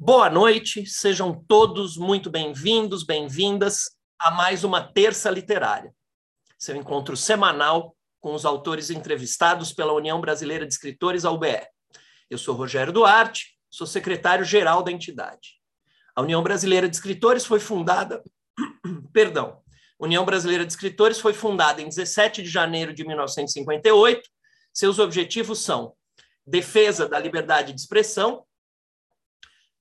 Boa noite, sejam todos muito bem-vindos, bem-vindas a mais uma Terça Literária, seu encontro semanal com os autores entrevistados pela União Brasileira de Escritores, a UBE. Eu sou Rogério Duarte, sou secretário-geral da entidade. A União Brasileira de Escritores foi fundada, perdão, União Brasileira de Escritores foi fundada em 17 de janeiro de 1958. Seus objetivos são defesa da liberdade de expressão,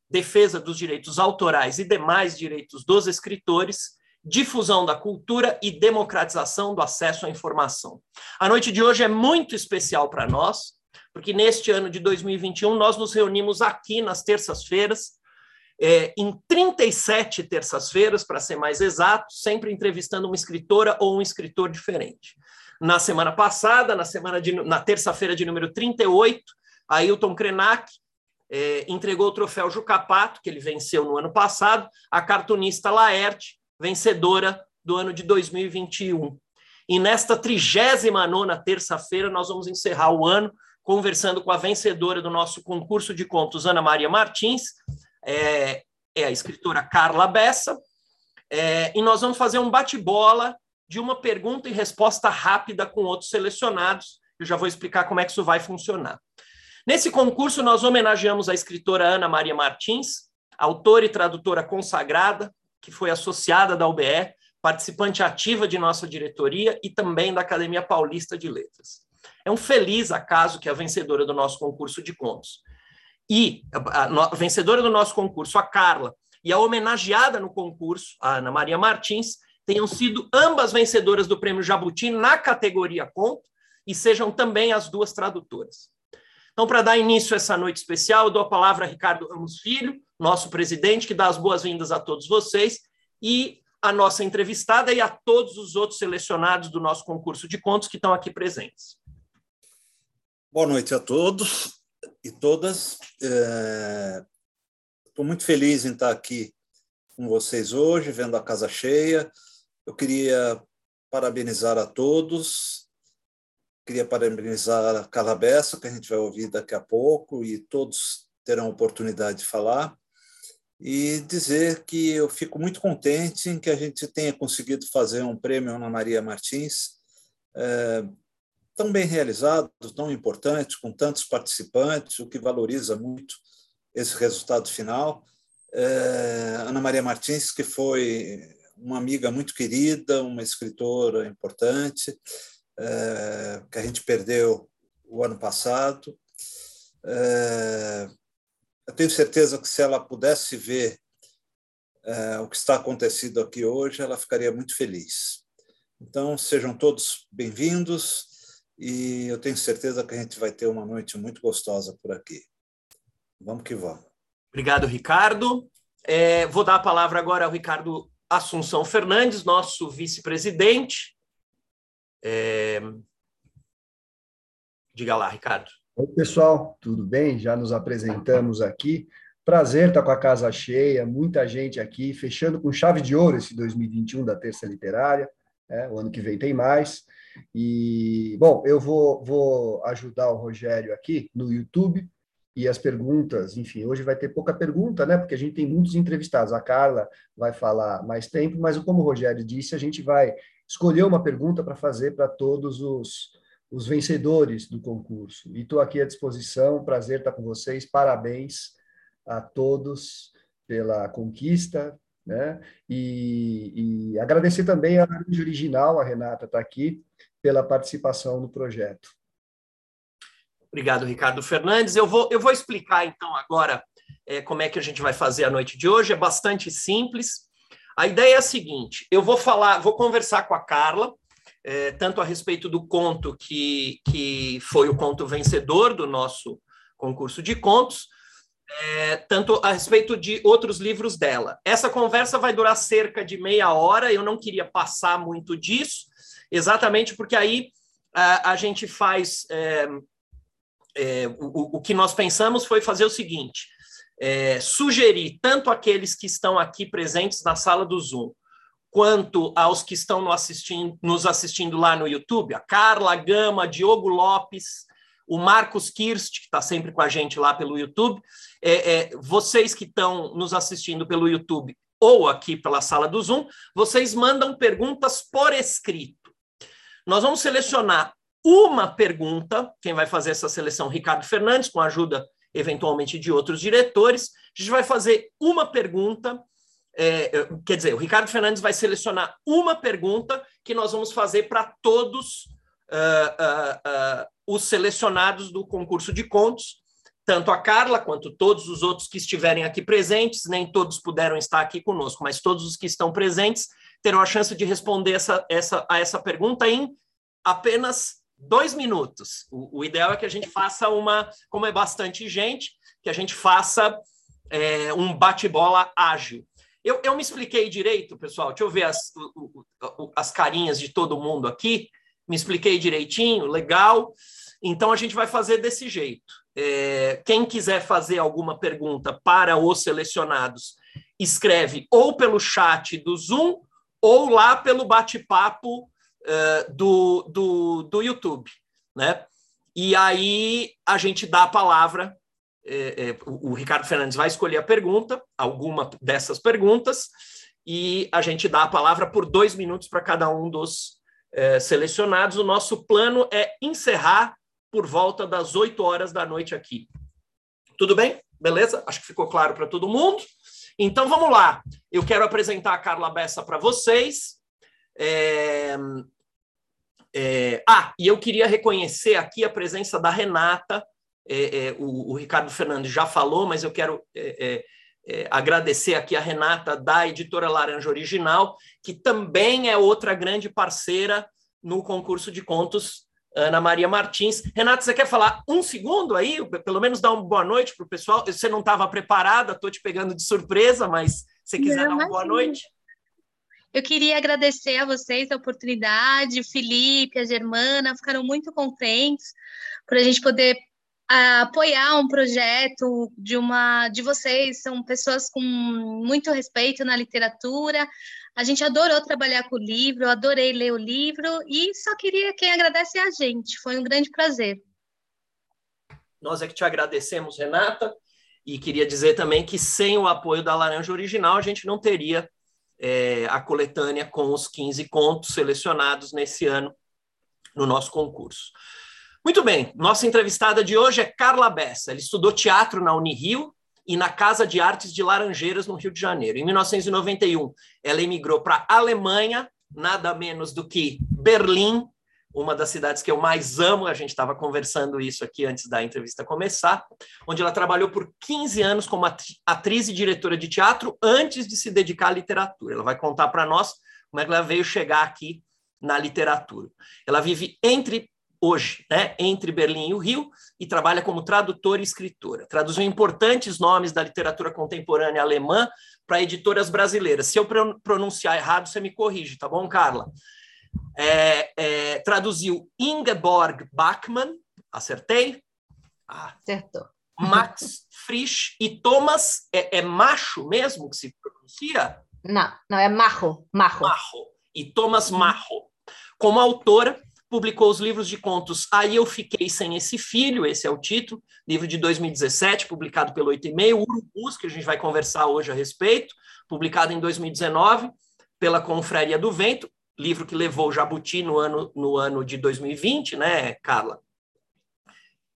defesa dos direitos autorais e demais direitos dos escritores, difusão da cultura e democratização do acesso à informação. A noite de hoje é muito especial para nós, porque neste ano de 2021 nós nos reunimos aqui nas terças-feiras, é, em 37 terças-feiras, para ser mais exato, sempre entrevistando uma escritora ou um escritor diferente. Na semana passada, na semana de, na terça-feira de número 38, Ailton Krenak é, entregou o troféu Jucapato, que ele venceu no ano passado, à cartunista Laerte, vencedora do ano de 2021. E nesta 39 terça-feira, nós vamos encerrar o ano conversando com a vencedora do nosso concurso de contos, Ana Maria Martins, é, é a escritora Carla Bessa, é, e nós vamos fazer um bate-bola de uma pergunta e resposta rápida com outros selecionados. Eu já vou explicar como é que isso vai funcionar. Nesse concurso, nós homenageamos a escritora Ana Maria Martins, autora e tradutora consagrada, que foi associada da UBE, participante ativa de nossa diretoria e também da Academia Paulista de Letras. É um feliz acaso que a vencedora do nosso concurso de contos e a, vencedora do nosso concurso, a Carla, e a homenageada no concurso, a Ana Maria Martins, tenham sido ambas vencedoras do Prêmio Jabuti na categoria conto e sejam também as duas tradutoras. Então, para dar início a essa noite especial, eu dou a palavra a Ricardo Ramos Filho, nosso presidente, que dá as boas-vindas a todos vocês, e a nossa entrevistada e a todos os outros selecionados do nosso concurso de contos que estão aqui presentes. Boa noite a todos e todas. Estou é... muito feliz em estar aqui com vocês hoje, vendo a casa cheia. Eu queria parabenizar a todos Queria parabenizar a Calabessa, que a gente vai ouvir daqui a pouco, e todos terão oportunidade de falar. E dizer que eu fico muito contente em que a gente tenha conseguido fazer um prêmio Ana Maria Martins é, tão bem realizado, tão importante, com tantos participantes, o que valoriza muito esse resultado final. É, Ana Maria Martins, que foi uma amiga muito querida, uma escritora importante, é, que a gente perdeu o ano passado. É, eu tenho certeza que se ela pudesse ver é, o que está acontecendo aqui hoje, ela ficaria muito feliz. Então, sejam todos bem-vindos e eu tenho certeza que a gente vai ter uma noite muito gostosa por aqui. Vamos que vamos. Obrigado, Ricardo. É, vou dar a palavra agora ao Ricardo Assunção Fernandes, nosso vice-presidente. É... Diga lá, Ricardo. Oi, pessoal, tudo bem? Já nos apresentamos aqui. Prazer estar com a casa cheia, muita gente aqui, fechando com chave de ouro esse 2021 da Terça Literária. É, o ano que vem tem mais. E, bom, eu vou, vou ajudar o Rogério aqui no YouTube e as perguntas, enfim, hoje vai ter pouca pergunta, né? Porque a gente tem muitos entrevistados. A Carla vai falar mais tempo, mas como o Rogério disse, a gente vai escolher uma pergunta para fazer para todos os, os vencedores do concurso. E estou aqui à disposição, prazer estar com vocês, parabéns a todos pela conquista, né? E, e agradecer também a Laranja Original, a Renata está aqui, pela participação no projeto. Obrigado, Ricardo Fernandes. Eu vou, eu vou explicar então agora é, como é que a gente vai fazer a noite de hoje. É bastante simples. A ideia é a seguinte: eu vou falar, vou conversar com a Carla, é, tanto a respeito do conto que, que foi o conto vencedor do nosso concurso de contos, é, tanto a respeito de outros livros dela. Essa conversa vai durar cerca de meia hora, eu não queria passar muito disso, exatamente porque aí a, a gente faz. É, é o, o que nós pensamos foi fazer o seguinte: é, sugerir tanto aqueles que estão aqui presentes na sala do Zoom, quanto aos que estão no assistindo, nos assistindo lá no YouTube, a Carla Gama, Diogo Lopes, o Marcos Kirst, que está sempre com a gente lá pelo YouTube. É, é, vocês que estão nos assistindo pelo YouTube ou aqui pela sala do Zoom, vocês mandam perguntas por escrito. Nós vamos selecionar uma pergunta, quem vai fazer essa seleção, Ricardo Fernandes, com a ajuda eventualmente de outros diretores. A gente vai fazer uma pergunta, é, quer dizer, o Ricardo Fernandes vai selecionar uma pergunta que nós vamos fazer para todos uh, uh, uh, os selecionados do concurso de contos, tanto a Carla quanto todos os outros que estiverem aqui presentes, nem todos puderam estar aqui conosco, mas todos os que estão presentes terão a chance de responder essa, essa, a essa pergunta em apenas dois minutos. O, o, ideal é que a gente faça uma, como é bastante gente, que a gente faça é, um bate-bola ágil. Eu, eu me expliquei direito, pessoal. Deixa eu ver as, as carinhas de todo mundo aqui. Me expliquei direitinho, legal. Então a gente vai fazer desse jeito. É, quem quiser fazer alguma pergunta para os selecionados, escreve ou pelo chat do Zoom ou lá pelo bate-papo uh, do, do, do YouTube. Né? E aí a gente dá a palavra. É, é, o, o Ricardo Fernandes vai escolher a pergunta, alguma dessas perguntas, e a gente dá a palavra por dois minutos para cada um dos selecionados. O nosso plano é encerrar por volta das 8 horas da noite aqui. Tudo bem? Beleza? Acho que ficou claro para todo mundo. Então vamos lá. Eu quero apresentar a Carla Bessa para vocês. É... É... Ah, e eu queria reconhecer aqui a presença da Renata. É, é o, o, Ricardo Fernandes já falou, mas eu quero é, é, agradecer aqui a Renata da editora Laranja Original, que também é outra grande parceira no concurso de contos Ana Maria Martins. Renata, você quer falar um segundo aí? Pelo menos dar uma boa noite para o pessoal. Você não estava preparada, estou te pegando de surpresa, mas se quiser não, dar uma boa noite. Eu queria agradecer a vocês a oportunidade, o Felipe, a Germana, ficaram muito contentes por a gente poder apoiar um projeto de uma de vocês, são pessoas com muito respeito na literatura, a gente adorou trabalhar com o livro, adorei ler o livro e só queria quem agradece a gente. Foi um grande prazer. Nós é que te agradecemos, Renata, e queria dizer também que sem o apoio da Laranja Original a gente não teria é, a coletânea com os 15 contos selecionados nesse ano no nosso concurso. Muito bem, nossa entrevistada de hoje é Carla Bessa. Ela estudou teatro na Unirio, e na Casa de Artes de Laranjeiras, no Rio de Janeiro. Em 1991, ela emigrou para a Alemanha, nada menos do que Berlim, uma das cidades que eu mais amo, a gente estava conversando isso aqui antes da entrevista começar, onde ela trabalhou por 15 anos como atriz e diretora de teatro antes de se dedicar à literatura. Ela vai contar para nós como é que ela veio chegar aqui na literatura. Ela vive entre hoje, né, entre Berlim e o Rio, e trabalha como tradutora e escritora. Traduziu importantes nomes da literatura contemporânea alemã para editoras brasileiras. Se eu pronunciar errado, você me corrige, tá bom, Carla? É, é, traduziu Ingeborg Bachmann, acertei? Ah, Acertou. Max Frisch e Thomas, é, é, macho mesmo que se pronuncia? Não, não, é Marro. Marro. Marro. E Thomas Marro. Como autora, publicou os livros de contos Aí Eu Fiquei Sem Esse Filho, esse é o título, livro de 2017, publicado pelo 8 e meio, Urubus, que a gente vai conversar hoje a respeito, publicado em 2019 pela Confraria do Vento, livro que levou Jabuti no ano, no ano de 2020, né, Carla?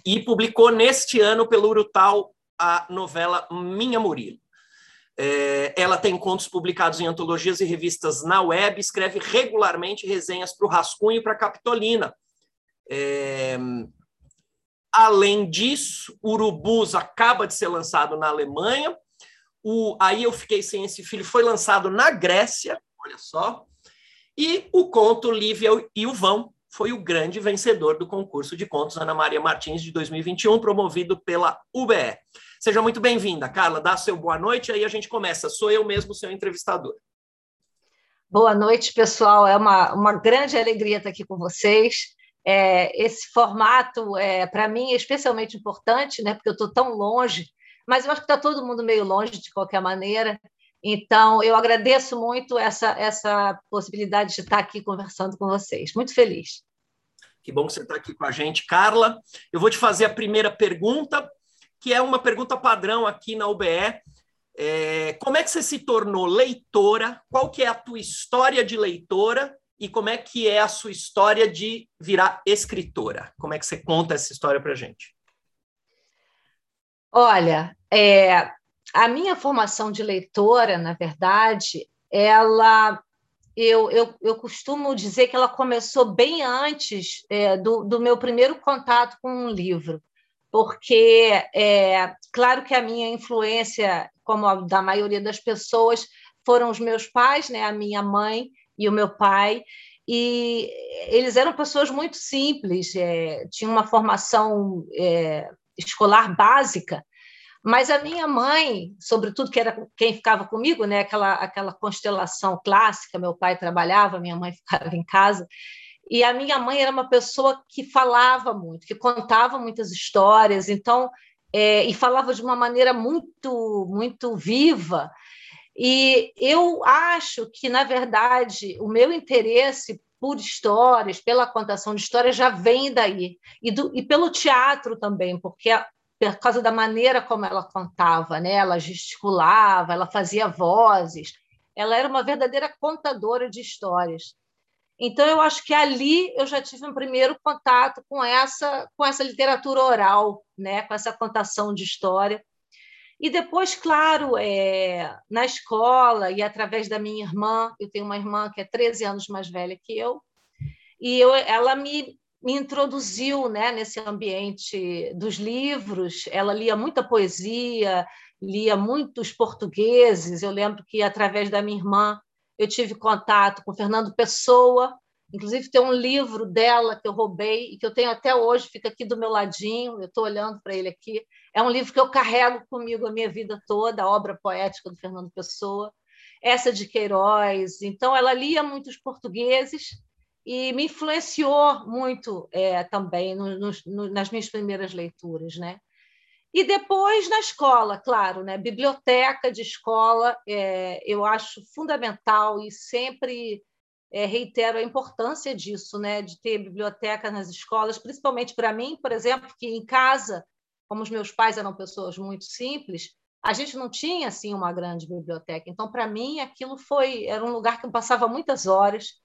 E publicou neste ano pelo Urutau a novela Minha Murilo. É, ela tem contos publicados em antologias e revistas na web, escreve regularmente resenhas para o Rascunho e para a Capitolina. É, além disso, Urubus acaba de ser lançado na Alemanha. O, aí eu fiquei sem esse filho, foi lançado na Grécia, olha só. E o conto Lívia e o Vão foi o grande vencedor do concurso de contos Ana Maria Martins de 2021, promovido pela UBE. Seja muito bem-vinda, Carla. Dá seu boa noite, aí a gente começa. Sou eu mesmo seu entrevistador. Boa noite, pessoal. É uma, uma grande alegria estar aqui com vocês. É, esse formato, é, para mim, é especialmente importante, né, porque eu estou tão longe, mas eu acho que está todo mundo meio longe de qualquer maneira. Então, eu agradeço muito essa, essa possibilidade de estar aqui conversando com vocês. Muito feliz. Que bom que você está aqui com a gente, Carla. Eu vou te fazer a primeira pergunta, que é uma pergunta padrão aqui na UBE. É, como é que você se tornou leitora? Qual que é a tua história de leitora? E como é que é a sua história de virar escritora? Como é que você conta essa história para a gente? Olha, é, a minha formação de leitora, na verdade, ela eu, eu, eu costumo dizer que ela começou bem antes é, do, do meu primeiro contato com um livro, porque é claro que a minha influência, como a da maioria das pessoas, foram os meus pais, né, a minha mãe e o meu pai, e eles eram pessoas muito simples, é, tinham uma formação é, escolar básica, mas a minha mãe, sobretudo que era quem ficava comigo, né, aquela aquela constelação clássica, meu pai trabalhava, minha mãe ficava em casa, e a minha mãe era uma pessoa que falava muito, que contava muitas histórias, então é, e falava de uma maneira muito muito viva. E eu acho que na verdade o meu interesse por histórias, pela contação de histórias já vem daí e, do, e pelo teatro também, porque por causa da maneira como ela contava, né? Ela gesticulava, ela fazia vozes, ela era uma verdadeira contadora de histórias. Então eu acho que ali eu já tive um primeiro contato com essa com essa literatura oral, né? Com essa contação de história. E depois, claro, é, na escola e através da minha irmã, eu tenho uma irmã que é 13 anos mais velha que eu, e eu, ela me me introduziu né, nesse ambiente dos livros. Ela lia muita poesia, lia muitos portugueses. Eu lembro que, através da minha irmã, eu tive contato com Fernando Pessoa. Inclusive, tem um livro dela que eu roubei e que eu tenho até hoje, fica aqui do meu ladinho, eu estou olhando para ele aqui. É um livro que eu carrego comigo a minha vida toda, a obra poética do Fernando Pessoa. Essa de Queiroz. Então, ela lia muitos portugueses e me influenciou muito é, também no, no, nas minhas primeiras leituras, né? E depois na escola, claro, né? Biblioteca de escola, é, eu acho fundamental e sempre é, reitero a importância disso, né? De ter biblioteca nas escolas, principalmente para mim, por exemplo, que em casa, como os meus pais eram pessoas muito simples, a gente não tinha assim uma grande biblioteca. Então, para mim, aquilo foi era um lugar que eu passava muitas horas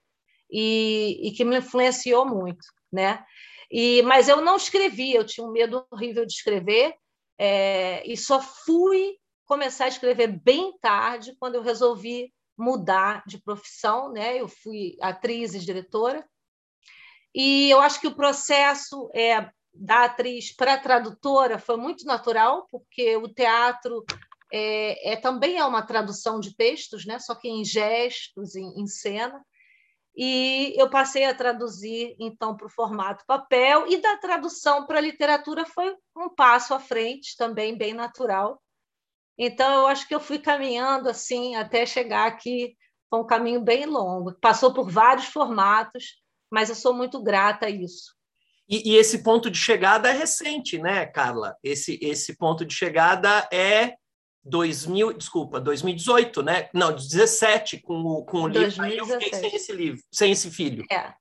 e, e que me influenciou muito, né? E, mas eu não escrevi, eu tinha um medo horrível de escrever é, e só fui começar a escrever bem tarde, quando eu resolvi mudar de profissão, né? Eu fui atriz e diretora e eu acho que o processo é, da atriz para tradutora foi muito natural, porque o teatro é, é, também é uma tradução de textos, né? Só que em gestos, em, em cena e eu passei a traduzir então para o formato papel e da tradução para a literatura foi um passo à frente também bem natural. Então eu acho que eu fui caminhando assim até chegar aqui foi um caminho bem longo. Passou por vários formatos mas eu sou muito grata a isso. E, e esse ponto de chegada é recente né Carla? Esse esse ponto de chegada é 2000, desculpa, 2018, né? Não, 17 com o, com o livro. Eu fiquei sem esse livro, sem esse filho. É.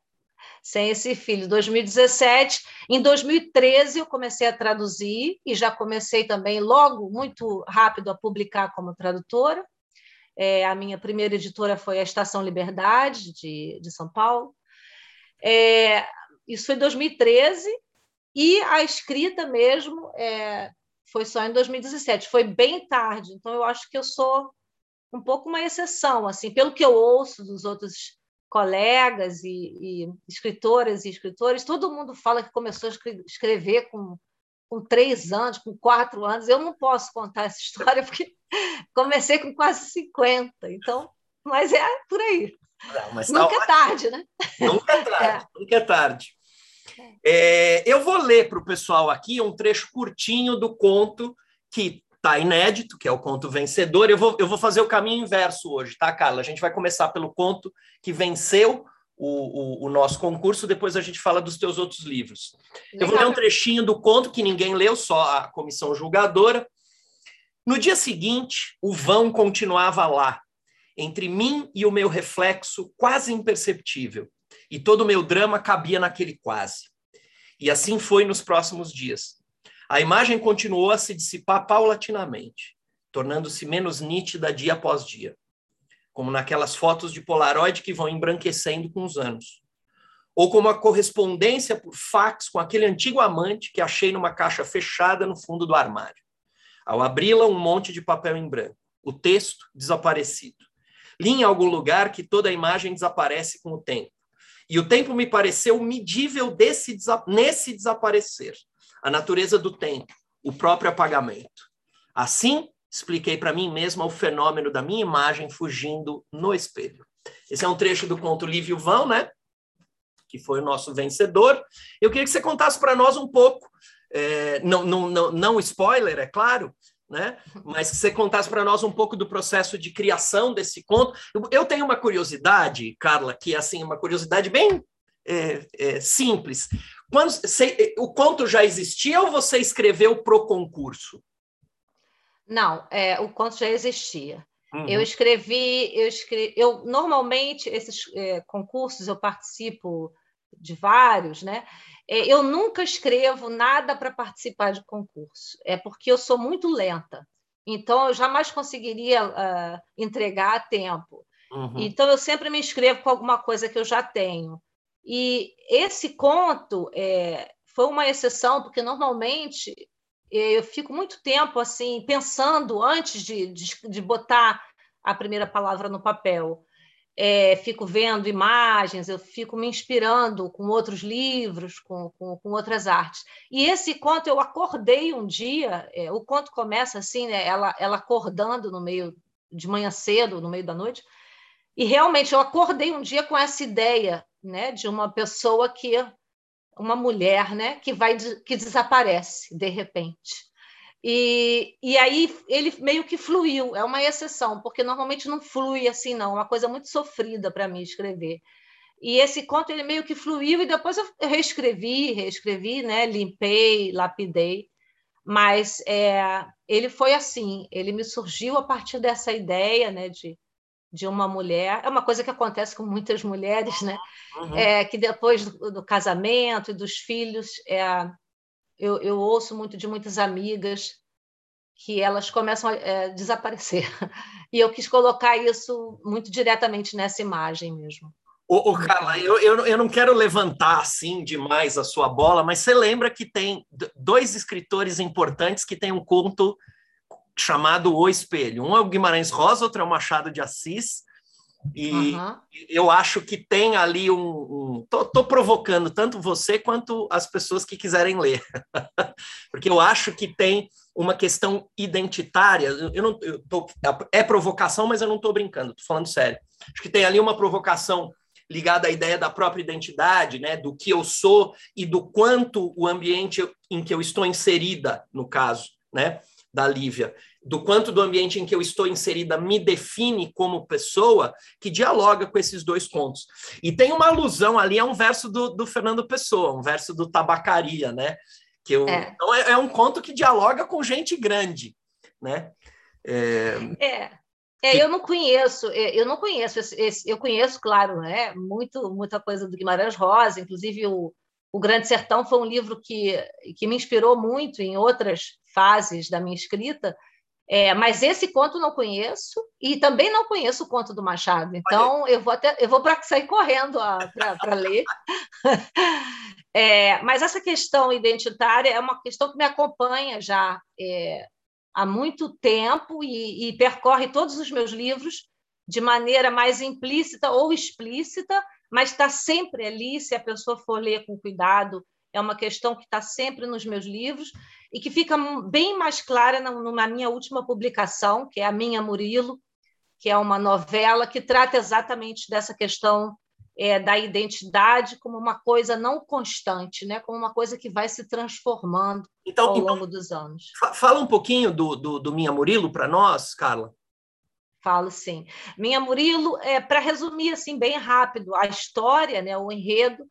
Sem esse filho, 2017. Em 2013 eu comecei a traduzir e já comecei também logo muito rápido a publicar como tradutora. É, a minha primeira editora foi a Estação Liberdade de, de São Paulo. É, isso foi em 2013 e a escrita mesmo é, foi só em 2017, foi bem tarde. Então eu acho que eu sou um pouco uma exceção, assim, pelo que eu ouço dos outros colegas e, e escritoras e escritores, todo mundo fala que começou a escrever com, com três anos, com quatro anos. Eu não posso contar essa história porque comecei com quase 50, então, mas é por aí. Não, tá nunca é tarde, né? Nunca é tarde, é. nunca é tarde. É, eu vou ler para o pessoal aqui um trecho curtinho do conto que está inédito, que é o conto vencedor. Eu vou, eu vou fazer o caminho inverso hoje, tá, Carla? A gente vai começar pelo conto que venceu o, o, o nosso concurso, depois a gente fala dos teus outros livros. Eu vou ler um trechinho do conto que ninguém leu, só a comissão julgadora. No dia seguinte, o vão continuava lá, entre mim e o meu reflexo quase imperceptível e todo o meu drama cabia naquele quase. E assim foi nos próximos dias. A imagem continuou a se dissipar paulatinamente, tornando-se menos nítida dia após dia, como naquelas fotos de Polaroid que vão embranquecendo com os anos. Ou como a correspondência por fax com aquele antigo amante que achei numa caixa fechada no fundo do armário. Ao abri-la, um monte de papel em branco. O texto desaparecido. Li em algum lugar que toda a imagem desaparece com o tempo. E o tempo me pareceu medível desse, nesse desaparecer. A natureza do tempo, o próprio apagamento. Assim, expliquei para mim mesma o fenômeno da minha imagem fugindo no espelho. Esse é um trecho do conto Lívio Vão, né? Que foi o nosso vencedor. Eu queria que você contasse para nós um pouco, é, não, não, não, não spoiler, é claro, né? Mas que você contasse para nós um pouco do processo de criação desse conto. Eu, tenho uma curiosidade, Carla, que é assim uma curiosidade bem é, é, simples. Quando você, o conto já existia ou você escreveu pro concurso? Não, é, o conto já existia. Uhum. Eu escrevi, eu escrevi, eu normalmente esses é, concursos eu participo de vários, né? É, eu nunca escrevo nada para participar de concurso, é porque eu sou muito lenta. Então, eu jamais conseguiria uh, entregar a tempo. Uhum. Então, eu sempre me inscrevo com alguma coisa que eu já tenho. E esse conto é, foi uma exceção, porque normalmente eu fico muito tempo assim pensando antes de, de, de botar a primeira palavra no papel é, fico vendo imagens, eu fico me inspirando com outros livros, com, com, com outras artes. E esse conto eu acordei um dia, é, o conto começa assim, né, ela, ela acordando no meio de manhã cedo, no meio da noite, e realmente eu acordei um dia com essa ideia, né, de uma pessoa que uma mulher, né, que vai que desaparece de repente. E, e aí ele meio que fluiu, é uma exceção, porque normalmente não flui assim, não, é uma coisa muito sofrida para mim escrever. E esse conto ele meio que fluiu e depois eu reescrevi, reescrevi, né? limpei, lapidei, mas é, ele foi assim, ele me surgiu a partir dessa ideia né, de, de uma mulher, é uma coisa que acontece com muitas mulheres, né? Uhum. É, que depois do, do, casamento e dos filhos, é, eu, eu ouço muito de muitas amigas que elas começam a é, desaparecer. E eu quis colocar isso muito diretamente nessa imagem mesmo. Ô, ô Carla, eu, eu, eu não quero levantar assim demais a sua bola, mas você lembra que tem dois escritores importantes que têm um conto chamado O Espelho. Um é o Guimarães Rosa, outro é o Machado de Assis. E uhum. eu acho que tem ali um. um tô, tô, provocando tanto você quanto as pessoas que quiserem ler, porque eu acho que tem uma questão identitária. Eu não, eu tô, é provocação, mas eu não estou brincando, estou falando sério. Acho que tem ali uma provocação ligada à ideia da própria identidade, né, do que eu sou e do quanto o ambiente em que eu estou inserida, no caso, né, da Lívia, do quanto do ambiente em que eu estou inserida me define como pessoa, que dialoga com esses dois contos. E tem uma alusão ali a um verso do, do Fernando Pessoa, um verso do Tabacaria, né? Que eu, é. Então é, é um conto que dialoga com gente grande, né? É, é. É, eu não conheço, é, eu não conheço esse, eu conheço, claro, né, muito, muita coisa do Guimarães Rosa, inclusive o, o Grande Sertão foi um livro que, que me inspirou muito em outras fases da minha escrita, é, mas esse conto não conheço e também não conheço o conto do Machado. Então eu vou até eu vou para sair correndo para ler. é, mas essa questão identitária é uma questão que me acompanha já é, há muito tempo e, e percorre todos os meus livros de maneira mais implícita ou explícita, mas está sempre ali, se a pessoa for ler com cuidado, é uma questão que está sempre nos meus livros e que fica bem mais clara na, minha última publicação, que é a Minha Murilo, que é uma novela que trata exatamente dessa questão é, da identidade como uma coisa não constante, né? como uma coisa que vai se transformando então, ao longo então, dos anos. Fala um pouquinho do, do, do Minha Murilo para nós, Carla. Falo sim. Minha Murilo, é, para resumir assim bem rápido, a história, né, o enredo,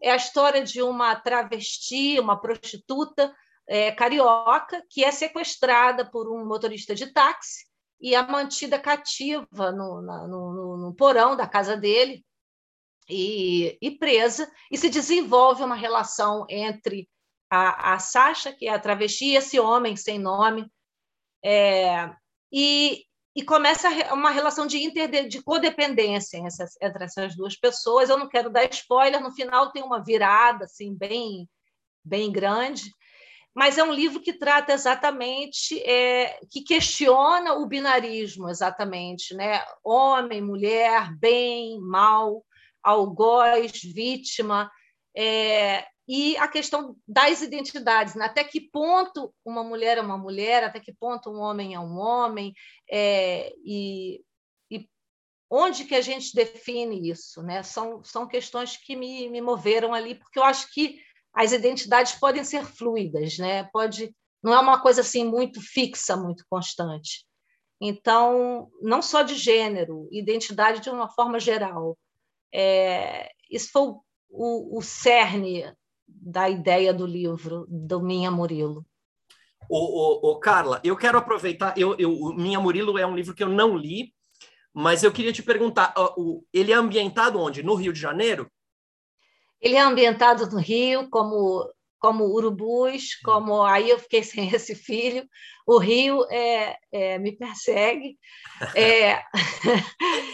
é a história de uma travesti, uma prostituta é, carioca, que é sequestrada por um motorista de táxi e é mantida cativa no, na, no, no, porão da casa dele e, e presa, e se desenvolve uma relação entre a, a Sasha, que é a travesti, e esse homem sem nome, é, e, e começa uma relação de, inter, de codependência entre essas duas pessoas. Eu não quero dar spoiler, no final tem uma virada assim bem, bem grande, mas é um livro que trata exatamente, é, que questiona o binarismo, exatamente, né? Homem, mulher, bem, mal, algoz, vítima, é, e a questão das identidades, né? até que ponto uma mulher é uma mulher, até que ponto um homem é um homem, é, e, e, onde que a gente define isso? Né? São, são questões que me, me moveram ali, porque eu acho que as identidades podem ser fluidas, né? Pode, não é uma coisa assim muito fixa, muito constante. Então, não só de gênero, identidade de uma forma geral. É, isso foi o, o, cerne da ideia do livro do Minha Murilo. O, o, Carla, eu quero aproveitar. Eu, eu, Minha Murilo é um livro que eu não li, mas eu queria te perguntar: ele é ambientado onde? No Rio de Janeiro? Ele é ambientado no Rio, como como urubus, como aí eu fiquei sem esse filho. O Rio é, é me persegue. É,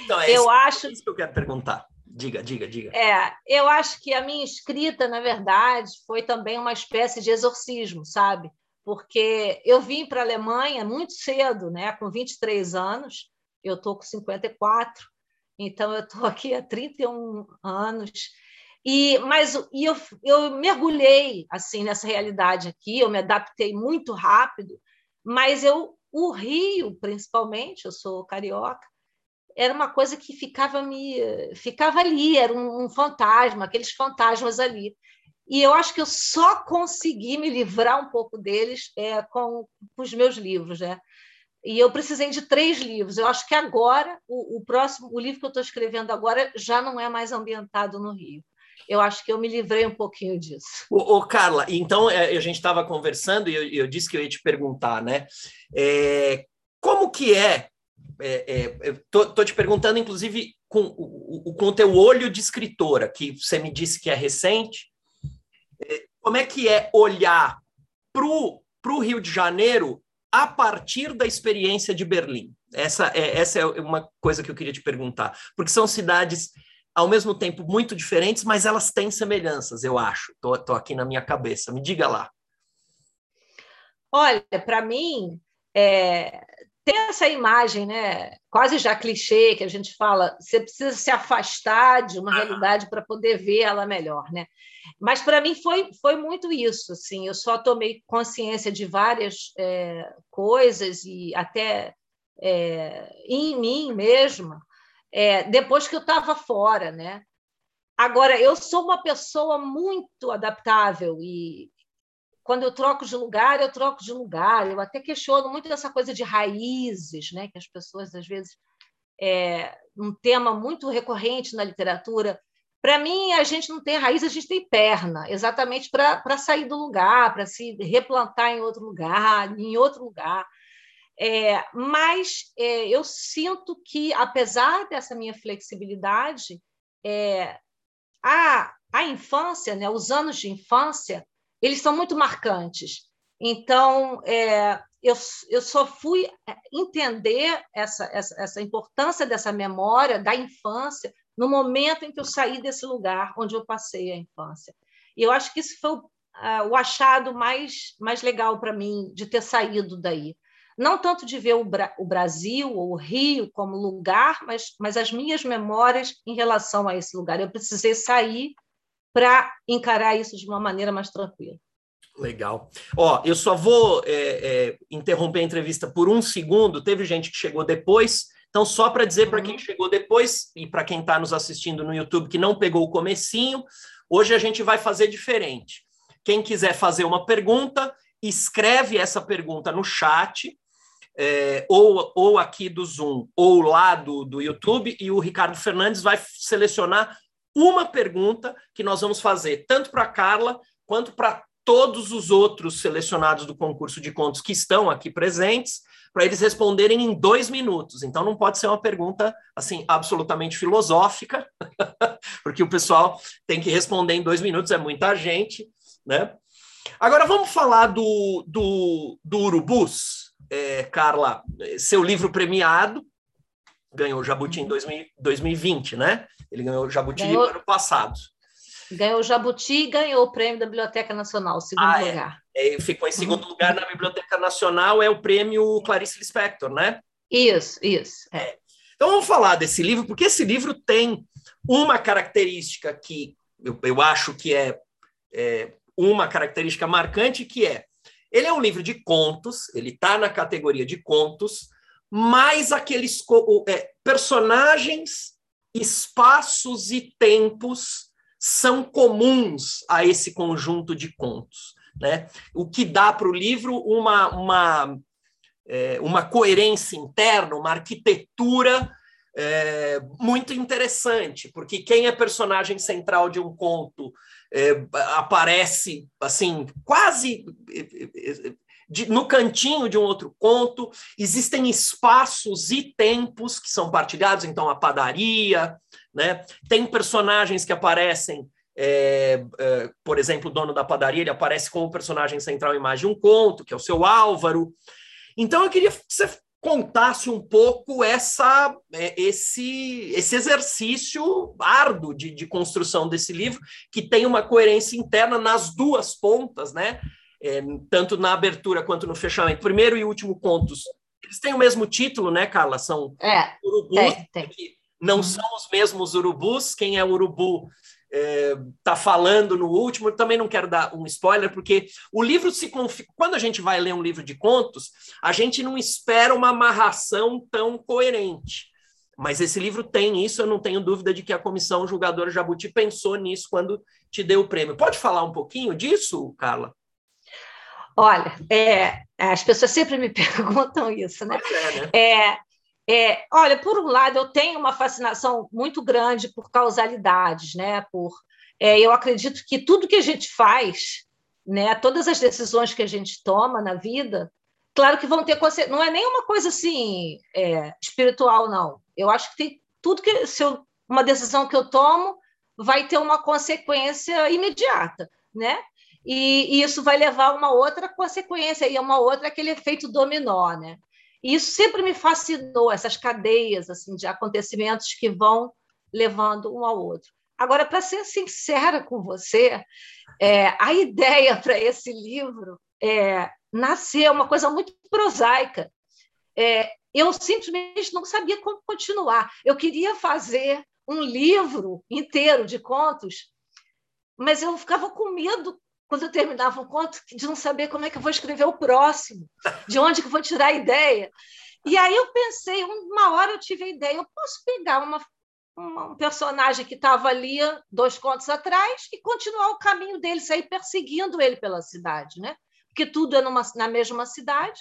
então, é eu isso, acho isso que eu quero perguntar. Diga, diga, diga. É, eu acho que a minha escrita, na verdade, foi também uma espécie de exorcismo, sabe? Porque eu vim para a Alemanha muito cedo, né? com 23 anos, eu estou com 54, então eu estou aqui há 31 anos. E, mas e eu, eu mergulhei assim nessa realidade aqui, eu me adaptei muito rápido, mas eu o Rio, principalmente, eu sou carioca, era uma coisa que ficava me ficava ali, era um, um fantasma, aqueles fantasmas ali. E eu acho que eu só consegui me livrar um pouco deles é, com, com os meus livros, né? E eu precisei de três livros. Eu acho que agora o, o próximo, o livro que eu estou escrevendo agora já não é mais ambientado no Rio eu acho que eu me livrei um pouquinho disso. Ô, ô Carla, então é, a gente estava conversando e eu, eu, disse que eu ia te perguntar, né? É, como que é? é, é tô, te perguntando, inclusive, com o, com o teu olho de escritora, que você me disse que é recente. É, como é que é olhar para o Rio de Janeiro a partir da experiência de Berlim? Essa é, essa é uma coisa que eu queria te perguntar, porque são cidades ao mesmo tempo muito diferentes, mas elas têm semelhanças, eu acho. Estou aqui na minha cabeça. Me diga lá. Olha, para mim, é, tem essa imagem, né, quase já clichê, que a gente fala, você precisa se afastar de uma realidade para poder ver ela melhor, né? Mas para mim foi, foi muito isso, assim, eu só tomei consciência de várias é, coisas e até é, em mim mesma, é, depois que eu estava fora, né? Agora, eu sou uma pessoa muito adaptável e quando eu troco de lugar, eu troco de lugar. Eu até questiono muito essa coisa de raízes, né? Que as pessoas às vezes é um tema muito recorrente na literatura. Para mim, a gente não tem raiz, a gente tem perna, exatamente para sair do lugar, para se replantar em outro lugar, em outro lugar. É, mas é, eu sinto que, apesar dessa minha flexibilidade, é, a, a infância, né, os anos de infância, eles são muito marcantes. Então, é, eu, eu só fui entender essa, essa, essa importância dessa memória da infância no momento em que eu saí desse lugar onde eu passei a infância. E eu acho que isso foi o, uh, o achado mais, mais legal para mim, de ter saído daí não tanto de ver o, Bra o Brasil ou o Rio como lugar, mas, mas as minhas memórias em relação a esse lugar. Eu precisei sair para encarar isso de uma maneira mais tranquila. Legal. Ó, eu só vou é, é, interromper a entrevista por um segundo. Teve gente que chegou depois, então só para dizer uhum. para quem chegou depois e para quem está nos assistindo no YouTube que não pegou o comecinho, hoje a gente vai fazer diferente. Quem quiser fazer uma pergunta, escreve essa pergunta no chat é, ou, ou aqui do Zoom, ou lá do, do YouTube, e o Ricardo Fernandes vai selecionar uma pergunta que nós vamos fazer, tanto para a Carla quanto para todos os outros selecionados do concurso de contos que estão aqui presentes, para eles responderem em dois minutos. Então, não pode ser uma pergunta assim absolutamente filosófica, porque o pessoal tem que responder em dois minutos, é muita gente, né? Agora vamos falar do, do, do Urubus, é, Carla, seu livro premiado, ganhou o Jabuti em 2000, 2020, né? Ele ganhou o Jabuti ganhou, no ano passado. Ganhou o Jabuti e ganhou o prêmio da Biblioteca Nacional, segundo ah, é. lugar. É, ficou em segundo uhum. lugar na Biblioteca Nacional, é o prêmio Clarice Lispector, né? Isso, isso. É. Então vamos falar desse livro, porque esse livro tem uma característica que eu, eu acho que é, é uma característica marcante, que é ele é um livro de contos, ele está na categoria de contos, mas aqueles é, personagens, espaços e tempos são comuns a esse conjunto de contos. Né? O que dá para o livro uma, uma, é, uma coerência interna, uma arquitetura é, muito interessante, porque quem é personagem central de um conto é, aparece assim quase de, no cantinho de um outro conto, existem espaços e tempos que são partilhados, então a padaria, né? tem personagens que aparecem, é, é, por exemplo, o dono da padaria, ele aparece como personagem central em mais de um conto, que é o seu Álvaro. Então eu queria que você contasse um pouco essa, é, esse, esse exercício árduo de, de construção desse livro, que tem uma coerência interna nas duas pontas, né? é, tanto na abertura quanto no fechamento. Primeiro e último contos, eles têm o mesmo título, né, Carla? São é, urubus, tem, tem. não uhum. são os mesmos urubus. Quem é urubu está é, falando no último. Eu também não quero dar um spoiler, porque o livro se. Quando a gente vai ler um livro de contos, a gente não espera uma amarração tão coerente. Mas esse livro tem isso, eu não tenho dúvida de que a comissão julgadora Jabuti pensou nisso quando te deu o prêmio. Pode falar um pouquinho disso, Carla? Olha, é, as pessoas sempre me perguntam isso, né? É, né? É, é, olha, por um lado, eu tenho uma fascinação muito grande por causalidades, né? Por, é, eu acredito que tudo que a gente faz, né? Todas as decisões que a gente toma na vida, claro que vão ter consequências. Não é nenhuma coisa assim é, espiritual, não. Eu acho que tem tudo que se eu, uma decisão que eu tomo vai ter uma consequência imediata, né? e, e isso vai levar a uma outra consequência, e a uma outra, aquele efeito dominó, né? E isso sempre me fascinou, essas cadeias assim de acontecimentos que vão levando um ao outro. Agora, para ser sincera com você, é, a ideia para esse livro é, nasceu uma coisa muito prosaica. É, eu simplesmente não sabia como continuar. Eu queria fazer um livro inteiro de contos, mas eu ficava com medo quando eu terminava um conto, de não saber como é que eu vou escrever o próximo, de onde que eu vou tirar a ideia. E aí eu pensei, uma hora eu tive a ideia, eu posso pegar uma, uma um personagem que estava ali dois contos atrás e continuar o caminho dele, sair perseguindo ele pela cidade, né? Porque tudo é numa, na mesma cidade.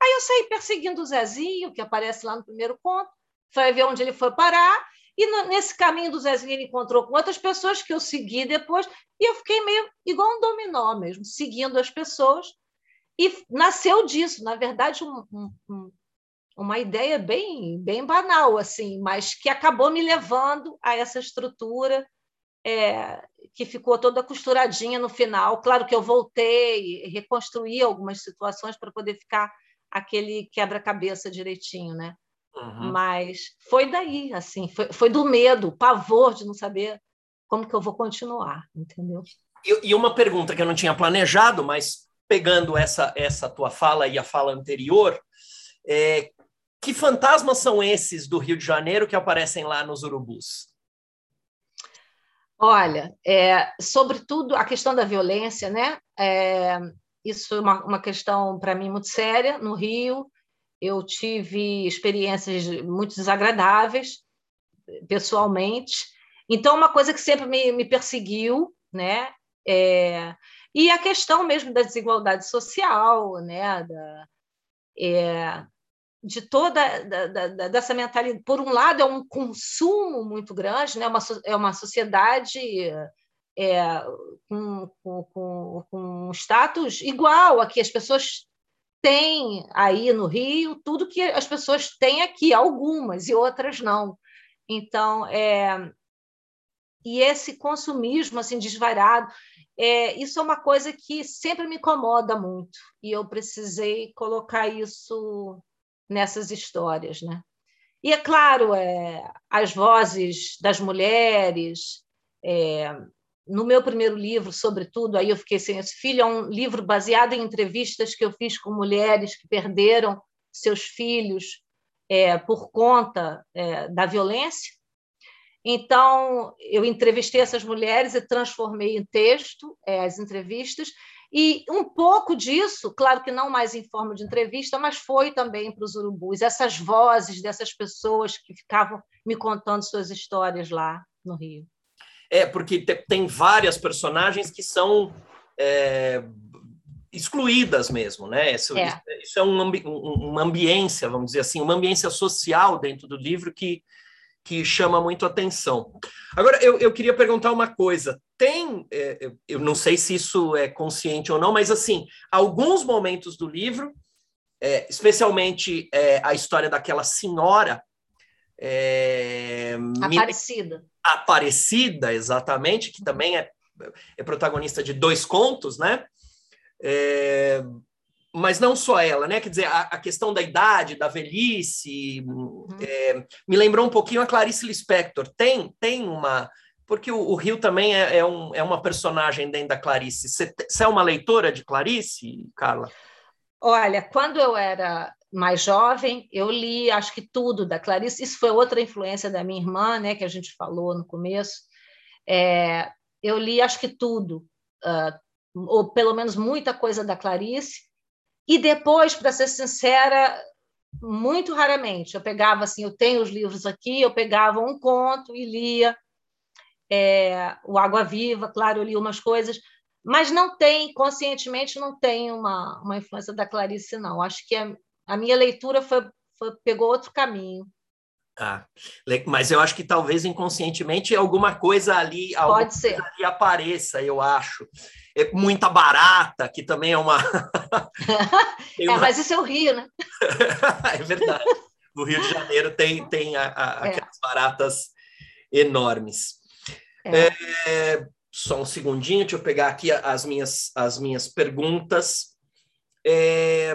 Aí eu saí perseguindo o Zezinho, que aparece lá no primeiro conto, foi ver onde ele foi parar, e no, nesse caminho do Zezinho ele encontrou com outras pessoas que eu segui depois, e eu fiquei meio igual um dominó mesmo, seguindo as pessoas. E nasceu disso, na verdade, um, um, uma ideia bem, bem banal, assim, mas que acabou me levando a essa estrutura é, que ficou toda costuradinha no final. Claro que eu voltei, reconstruí algumas situações para poder ficar aquele quebra-cabeça direitinho, né? Uhum. Mas foi daí, assim, foi, foi do medo, pavor de não saber como que eu vou continuar, entendeu? E, e uma pergunta que eu não tinha planejado, mas pegando essa, essa tua fala e a fala anterior, é, que fantasmas são esses do Rio de Janeiro que aparecem lá nos urubus? Olha, é, sobretudo a questão da violência, né? É, isso é uma, uma questão para mim muito séria no Rio eu tive experiências muito desagradáveis pessoalmente. Então, uma coisa que sempre me, me perseguiu, né? É, e a questão mesmo da desigualdade social, né? Da, é, de toda da, da, dessa mentalidade. Por um lado, é um consumo muito grande, né? uma, é uma sociedade é, com, com, com, um status igual a que as pessoas têm aí no Rio, tudo que as pessoas têm aqui, algumas e outras não. Então, é, e esse consumismo assim desvairado, é, isso é uma coisa que sempre me incomoda muito e eu precisei colocar isso nessas histórias, né? E é claro, é, as vozes das mulheres, é, no meu primeiro livro, sobretudo, aí eu fiquei sem esse filho, é um livro baseado em entrevistas que eu fiz com mulheres que perderam seus filhos é, por conta é, da violência. Então, eu entrevistei essas mulheres e transformei em texto é, as entrevistas, e um pouco disso, claro que não mais em forma de entrevista, mas foi também para os urubus, essas vozes dessas pessoas que ficavam me contando suas histórias lá no Rio. É, porque tem várias personagens que são é, excluídas mesmo, né? Isso é, isso é um, uma ambiência, vamos dizer assim, uma ambiência social dentro do livro que, que chama muito atenção. Agora, eu, eu queria perguntar uma coisa. Tem, é, eu não sei se isso é consciente ou não, mas assim, alguns momentos do livro, é, especialmente é, a história daquela senhora é, Aparecida. Aparecida, exatamente, que também é, é protagonista de dois contos, né? É, mas não só ela, né? Quer dizer, a, a questão da idade, da velhice, uhum. é, me lembrou um pouquinho a Clarice Lispector. Tem, tem uma. Porque o, o Rio também é, é, um, é uma personagem dentro da Clarice. Você, você é uma leitora de Clarice, Carla? Olha, quando eu era mais jovem, eu li acho que tudo da Clarice. Isso foi outra influência da minha irmã, né, que a gente falou no começo. É, eu li acho que tudo, uh, ou pelo menos muita coisa da Clarice. E depois, para ser sincera, muito raramente. Eu pegava assim, eu tenho os livros aqui, eu pegava um conto e lia. É, o Água Viva, claro, eu li umas coisas, mas não tem, conscientemente, não tem uma, uma influência da Clarice, não. Acho que é, a minha leitura foi, foi, pegou outro caminho. Ah, mas eu acho que talvez inconscientemente alguma coisa ali, Pode ser. ali apareça, eu acho. É muita barata, que também é uma. é, uma... mas isso é o Rio, né? é verdade. No Rio de Janeiro tem, tem a, a, é. aquelas baratas enormes. É. É, só um segundinho, deixa eu pegar aqui as minhas, as minhas perguntas. É,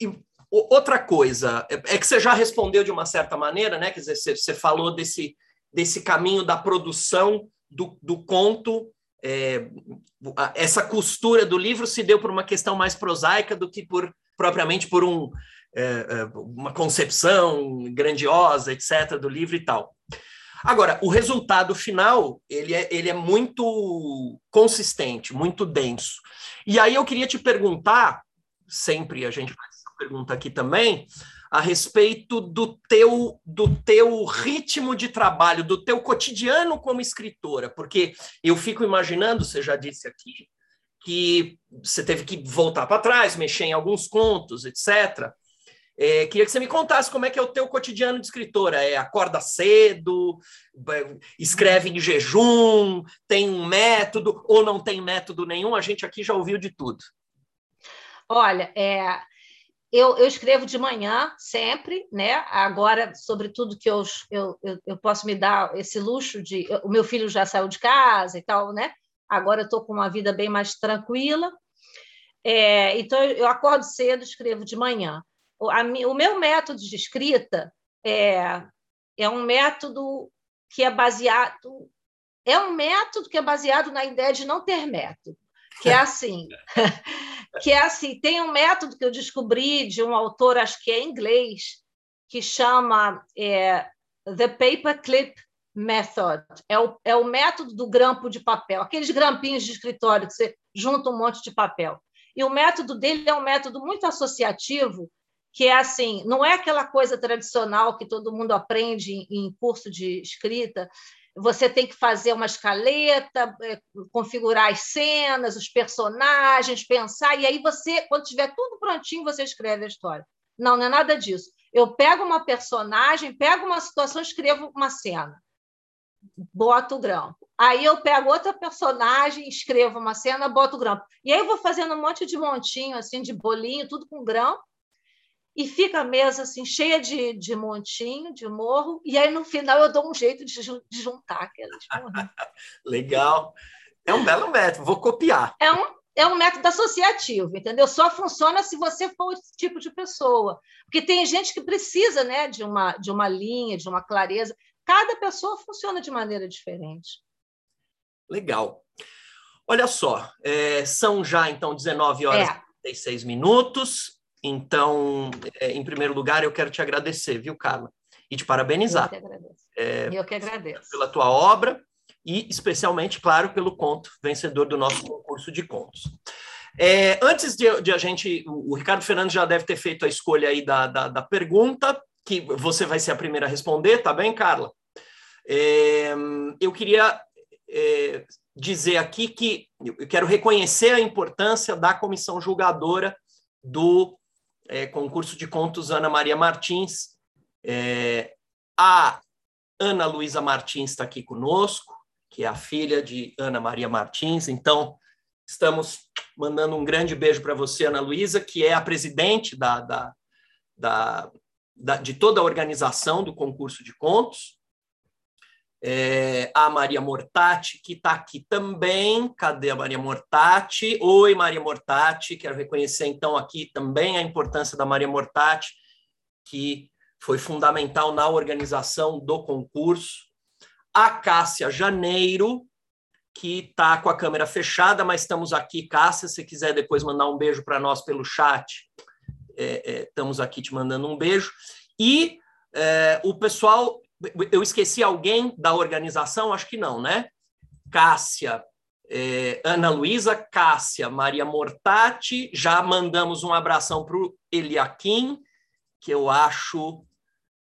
e outra coisa, é, é que você já respondeu de uma certa maneira, né? Quer dizer, você, falou desse, desse caminho da produção do, do conto. É, essa costura do livro se deu por uma questão mais prosaica do que por propriamente por um, é, é uma concepção grandiosa, etc., do livro e tal. Agora, o resultado final, ele é, ele é muito consistente, muito denso. E aí eu queria te perguntar, sempre a gente faz pergunta aqui também a respeito do teu do teu ritmo de trabalho, do teu cotidiano como escritora, porque eu fico imaginando, você já disse aqui, que você teve que voltar para trás, mexer em alguns contos, etc. É, queria que você me contasse como é que é o teu cotidiano de escritora. É acorda cedo, escreve em jejum, tem um método ou não tem método nenhum? A gente aqui já ouviu de tudo. Olha, é, eu, eu, escrevo de manhã sempre, né? Agora, sobretudo que eu, eu, eu posso me dar esse luxo de. O meu filho já saiu de casa e tal, né? Agora eu estou com uma vida bem mais tranquila. É, então, eu acordo cedo, escrevo de manhã. O, a, o meu método de escrita é, é um método que é baseado. É um método que é baseado na ideia de não ter método, que é assim. que é assim, tem um método que eu descobri de um autor, acho que é inglês, que chama é, The Paperclip Method. É o, é o método do grampo de papel, aqueles grampinhos de escritório que você junta um monte de papel. E o método dele é um método muito associativo, que é assim, não é aquela coisa tradicional que todo mundo aprende em, em curso de escrita, você tem que fazer uma escaleta, é, configurar as cenas, os personagens, pensar, e aí você, quando tiver tudo prontinho, você escreve a história. Não, não é nada disso. Eu pego uma personagem, pego uma situação, escrevo uma cena, boto o grampo. Aí eu pego outra personagem, escrevo uma cena, boto o grão. E aí eu vou fazendo um monte de montinho, assim, de bolinho, tudo com grão. E fica a mesa assim, cheia de, de montinho, de morro. E aí, no final, eu dou um jeito de, de juntar aquelas Legal. É um belo método, vou copiar. É um, é um método associativo, entendeu? Só funciona se você for esse tipo de pessoa. Porque tem gente que precisa né, de, uma, de uma linha, de uma clareza. Cada pessoa funciona de maneira diferente. Legal. Olha só, é, são já então 19 horas é. e 36 minutos. Então, é, em primeiro lugar, eu quero te agradecer, viu, Carla? E te parabenizar. Eu que agradeço. É, eu que agradeço. Pela tua obra e, especialmente, claro, pelo conto vencedor do nosso concurso de contos. É, antes de, de, a gente. O Ricardo Fernandes já deve ter feito a escolha aí da, da, da pergunta, que você vai ser a primeira a responder, tá bem, Carla? É, eu queria é, dizer aqui que eu quero reconhecer a importância da comissão julgadora do é, concurso de contos Ana Maria Martins. É, a Ana Luísa Martins está aqui conosco, que é a filha de Ana Maria Martins. Então, estamos mandando um grande beijo para você, Ana Luísa, que é a presidente da, da, da, da, de toda a organização do concurso de contos é, a Maria Mortati, que está aqui também. Cadê a Maria Mortati? Oi, Maria Mortati. Quero reconhecer, então, aqui também a importância da Maria Mortati, que foi fundamental na organização do concurso. A Cássia Janeiro, que está com a câmera fechada, mas estamos aqui, Cássia, se quiser depois mandar um beijo para nós pelo chat, é, é, estamos aqui te mandando um beijo. E é, o pessoal eu esqueci alguém da organização? Acho que não, né? Cássia, é, Ana Luísa, Cássia, Maria Mortati, já mandamos um abração para o Eliakim, que eu acho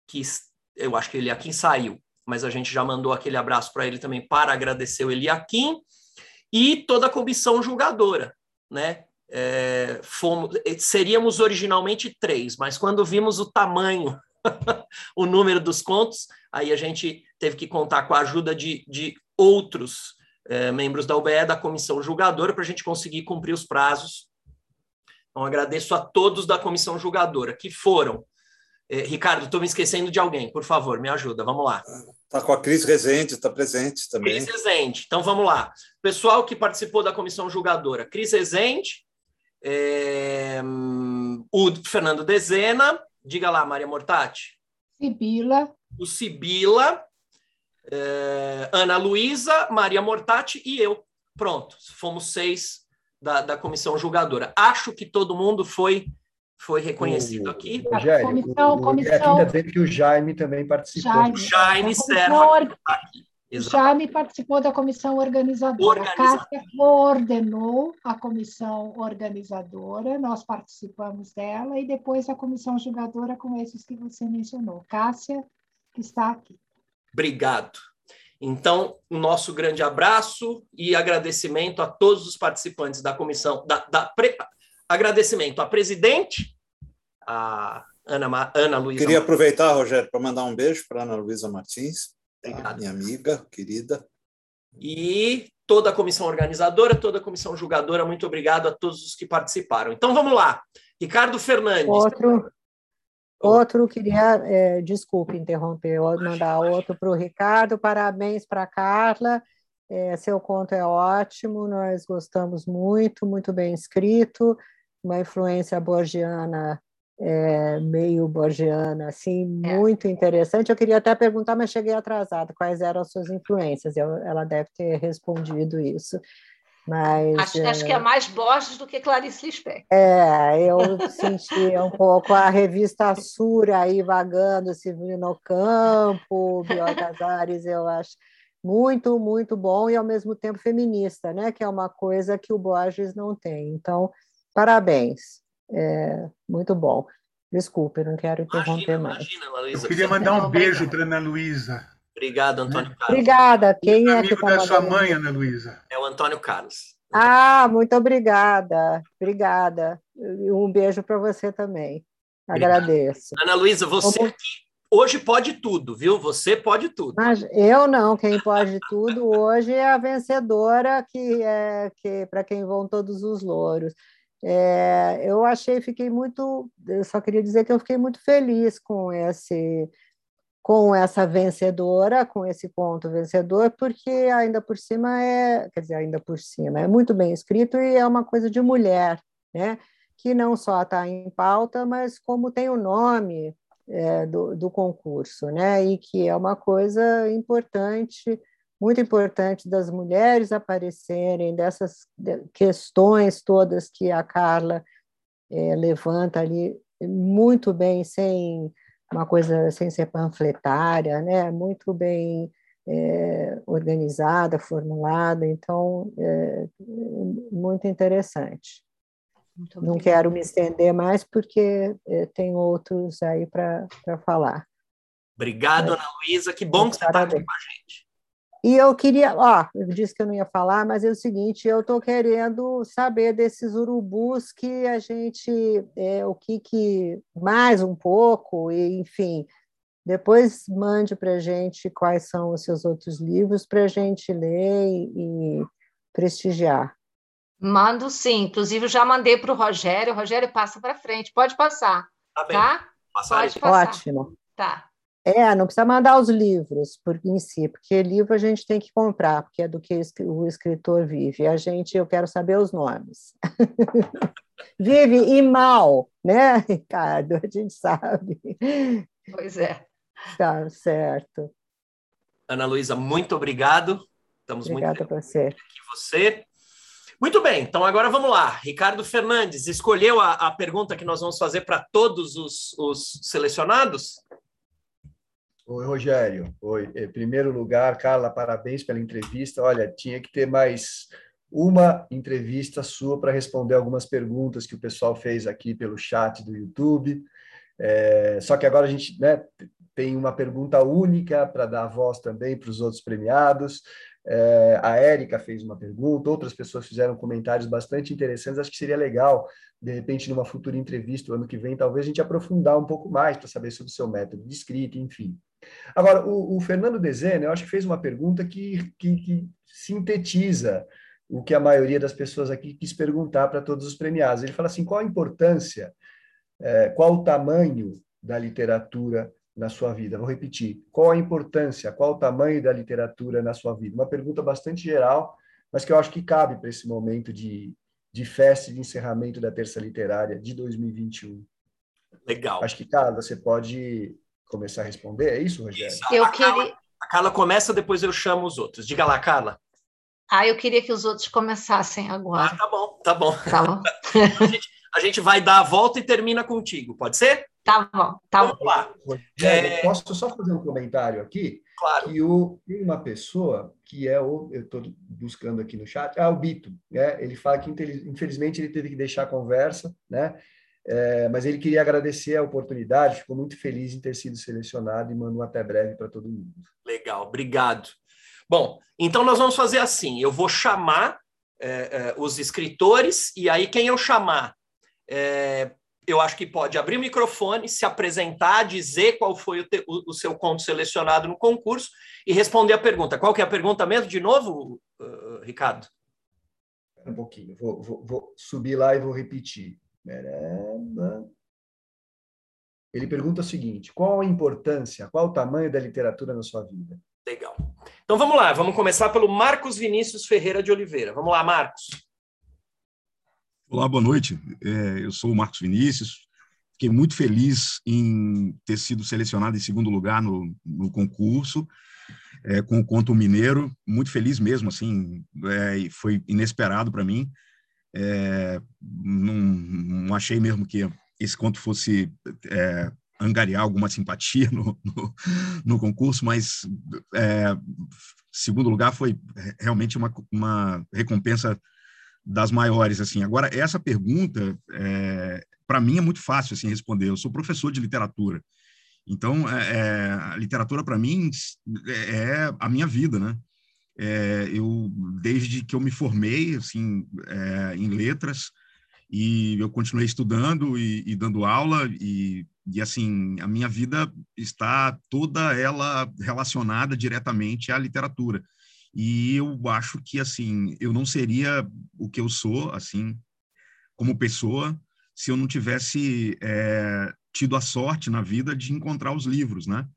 que eu acho que Eliakim saiu, mas a gente já mandou aquele abraço para ele também para agradecer o Eliakim e toda a comissão julgadora, né? É, fomos, seríamos originalmente três, mas quando vimos o tamanho o número dos contos, aí a gente teve que contar com a ajuda de, de outros é, membros da UBE, da comissão julgadora, para a gente conseguir cumprir os prazos. Então, agradeço a todos da comissão julgadora, que foram. É, Ricardo, estou me esquecendo de alguém, por favor, me ajuda, vamos lá. Está com a Cris Rezende, está presente também. Cris Rezende, então vamos lá. Pessoal que participou da comissão julgadora, Cris Rezende, é, o Fernando Dezena, Diga lá, Maria Mortati. Sibila. O Sibila, é, Ana Luísa, Maria Mortati e eu. Pronto, fomos seis da, da comissão julgadora. Acho que todo mundo foi foi reconhecido aqui. Rogério, comissão, o, comissão... Aqui ainda que o Jaime também participou. Jaime, o Jaime Serra. Jaime participou da comissão organizadora. A Cássia coordenou a comissão organizadora, nós participamos dela, e depois a comissão julgadora com esses que você mencionou. Cássia, que está aqui. Obrigado. Então, nosso grande abraço e agradecimento a todos os participantes da comissão. Da, da pre... Agradecimento à presidente, a Ana, Ana Luísa. Queria aproveitar, Rogério, para mandar um beijo para Ana Luísa Martins, Obrigado. Minha amiga, querida. E toda a comissão organizadora, toda a comissão julgadora, muito obrigado a todos os que participaram. Então vamos lá. Ricardo Fernandes. Outro, outro queria, é, desculpe interromper, mandar outro para o Ricardo. Parabéns para a Carla. É, seu conto é ótimo, nós gostamos muito, muito bem escrito, uma influência borgiana é, meio borgiana, assim, é. muito interessante. Eu queria até perguntar, mas cheguei atrasada, quais eram as suas influências? Eu, ela deve ter respondido isso. Mas, acho, é... acho que é mais Borges do que Clarice Lispector. É, eu senti um pouco a revista Sura aí vagando, Silvino Campo, Bior Casares, eu acho muito, muito bom e ao mesmo tempo feminista, né? Que é uma coisa que o Borges não tem. Então, parabéns. É, muito bom. Desculpe, não quero interromper imagina, mais. Imagina, Luísa, Eu queria mandar um beijo para Ana Luísa. Obrigado, Antônio Carlos. Obrigada. Quem é que está da sua mãe, Ana Luísa? É o Antônio Carlos. Ah, muito obrigada. Obrigada. Um beijo para você também. Obrigado. Agradeço. Ana Luísa, você Como... aqui hoje pode tudo, viu? Você pode tudo. Mas eu não, quem pode tudo hoje é a vencedora, que é que para quem vão todos os louros. É, eu achei, fiquei muito, eu só queria dizer que eu fiquei muito feliz com esse com essa vencedora, com esse ponto vencedor, porque ainda por cima é, quer dizer, ainda por cima, é muito bem escrito e é uma coisa de mulher, né? Que não só está em pauta, mas como tem o nome é, do, do concurso, né? E que é uma coisa importante, muito importante das mulheres aparecerem, dessas questões todas que a Carla é, levanta ali muito bem, sem uma coisa sem ser panfletária, né? Muito bem é, organizada, formulada, então é, muito interessante. Muito Não quero me estender mais porque é, tem outros aí para falar. Obrigado, Ana Luísa. Que bom que você está aqui com a gente. E eu queria, ó, eu disse que eu não ia falar, mas é o seguinte, eu estou querendo saber desses urubus que a gente, é, o que que mais um pouco, e, enfim, depois mande para a gente quais são os seus outros livros para a gente ler e, e prestigiar. Mando sim, inclusive já mandei para o Rogério, o Rogério passa para frente, pode passar, tá? Bem. tá? Pode passar. Ótimo. Tá. É, não precisa mandar os livros por, em si, porque livro a gente tem que comprar, porque é do que o escritor vive. A gente, eu quero saber os nomes. vive e mal, né, Ricardo? A gente sabe. Pois é. Tá certo. Ana Luísa, muito obrigado. Estamos Obrigada muito você. aqui você. Muito bem, então agora vamos lá. Ricardo Fernandes, escolheu a, a pergunta que nós vamos fazer para todos os, os selecionados? Oi, Rogério. Oi. Em primeiro lugar, Carla, parabéns pela entrevista. Olha, tinha que ter mais uma entrevista sua para responder algumas perguntas que o pessoal fez aqui pelo chat do YouTube. É, só que agora a gente né, tem uma pergunta única para dar voz também para os outros premiados. É, a Érica fez uma pergunta, outras pessoas fizeram comentários bastante interessantes. Acho que seria legal, de repente, numa futura entrevista, o ano que vem, talvez a gente aprofundar um pouco mais para saber sobre o seu método de escrita, enfim. Agora, o, o Fernando Dezena, eu acho que fez uma pergunta que, que, que sintetiza o que a maioria das pessoas aqui quis perguntar para todos os premiados. Ele fala assim: qual a importância, é, qual o tamanho da literatura na sua vida? Vou repetir: qual a importância, qual o tamanho da literatura na sua vida? Uma pergunta bastante geral, mas que eu acho que cabe para esse momento de, de festa e de encerramento da Terça Literária de 2021. Legal. Acho que, cara, você pode começar a responder, é isso, Rogério? Isso. Eu a queria. Carla, a Carla começa, depois eu chamo os outros. Diga lá, Carla. Ah, eu queria que os outros começassem agora. Ah, tá bom, tá bom. Tá bom. a, gente, a, gente, vai dar a volta e termina contigo, pode ser? Tá bom, tá Vamos bom. lá. é... Posso só fazer um comentário aqui? Claro. Que o, uma pessoa que é o, eu estou buscando aqui no chat, ah, o Bito, né? Ele fala que infelizmente ele teve que deixar a conversa, né? É, mas ele queria agradecer a oportunidade, ficou muito feliz em ter sido selecionado e mandou até breve para todo mundo. Legal, obrigado. Bom, então nós vamos fazer assim: eu vou chamar é, é, os escritores, e aí quem eu chamar, é, eu acho que pode abrir o microfone, se apresentar, dizer qual foi o, te, o, o, seu conto selecionado no concurso e responder a pergunta. Qual que é a pergunta mesmo, de novo, uh, Ricardo? Um pouquinho, vou, vou, vou subir lá e vou repetir. Ele pergunta o seguinte: qual a importância, qual o tamanho da literatura na sua vida? Legal. Então vamos lá, vamos começar pelo Marcos Vinícius Ferreira de Oliveira. Vamos lá, Marcos. Olá, boa noite. É, eu sou o Marcos Vinícius. Fiquei muito feliz em ter sido selecionado em segundo lugar no, no concurso é, com o conto Mineiro. Muito feliz mesmo, assim, é, foi inesperado para mim. É, não, não, achei mesmo que esse conto fosse é, angariar alguma simpatia no, no, no concurso, mas é, segundo lugar foi realmente uma, uma recompensa das maiores assim. Agora essa pergunta é, para mim é muito fácil assim responder. Eu sou professor de literatura, então é, é a literatura para mim é a minha vida, né? É, eu desde que eu me formei assim é, em letras e eu continuei estudando e, e, dando aula e e assim, a minha vida está toda ela relacionada diretamente à literatura. E eu acho que assim, eu não seria o que eu sou, assim, como pessoa, se eu não tivesse é, tido a sorte na vida de encontrar os livros, né?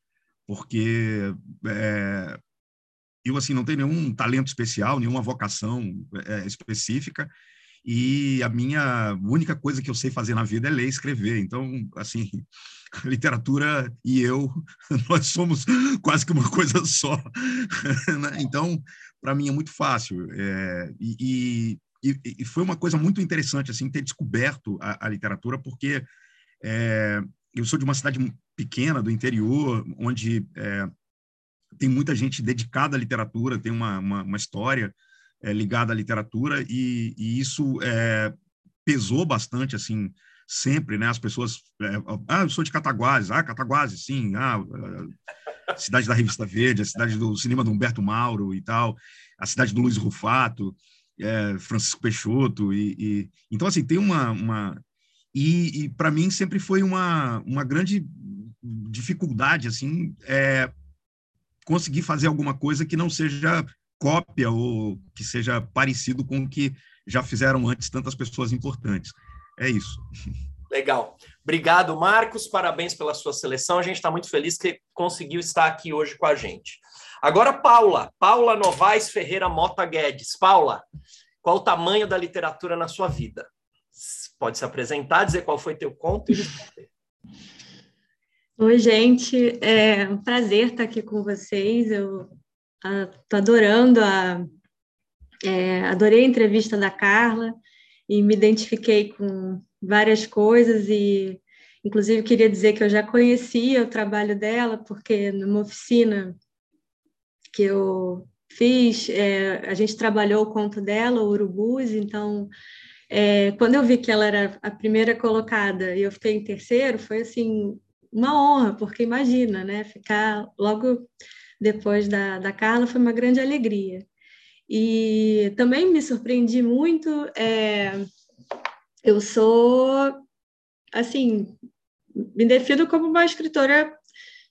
Porque é, eu assim não tenho nenhum talento especial, nenhuma vocação é, específica e a minha única coisa que eu sei fazer na vida é ler e escrever. Então, assim, a literatura e eu, nós somos quase que uma coisa só. Né? Então, para mim é muito fácil. É, e, e, e, foi uma coisa muito interessante, assim, ter descoberto a, a literatura, porque é, eu sou de uma cidade pequena, do interior, onde é, tem muita gente dedicada à literatura, tem uma, uma, uma história é, ligada à literatura e, e isso é, pesou bastante, assim, sempre, né? As pessoas, é, ah, eu sou de Cataguases, ah, Cataguases, sim, ah, cidade da Revista Verde, a cidade do cinema do Humberto Mauro e tal, a cidade do Luiz Rufato, Francisco Peixoto e, e, então assim tem uma, uma e, e para mim sempre foi uma, uma grande dificuldade assim é, conseguir fazer alguma coisa que não seja cópia ou que seja parecido com o que já fizeram antes tantas pessoas importantes. É isso. Legal. Obrigado, Marcos. Parabéns pela sua seleção. A gente está muito feliz que conseguiu estar aqui hoje com a gente. Agora, Paula. Paula Novaes Ferreira Mota Guedes. Paula, qual o tamanho da literatura na sua vida? Pode se apresentar, dizer qual foi teu conto e Oi, gente. É um prazer estar aqui com vocês. Eu Estou adorando a. É, adorei a entrevista da Carla e me identifiquei com várias coisas e inclusive queria dizer que eu já conhecia o trabalho dela porque numa oficina que eu fiz é, a gente trabalhou o conto dela o Urubus então é, quando eu vi que ela era a primeira colocada e eu fiquei em terceiro foi assim uma honra porque imagina né ficar logo depois da, da Carla, foi uma grande alegria. E também me surpreendi muito. É, eu sou, assim, me defino como uma escritora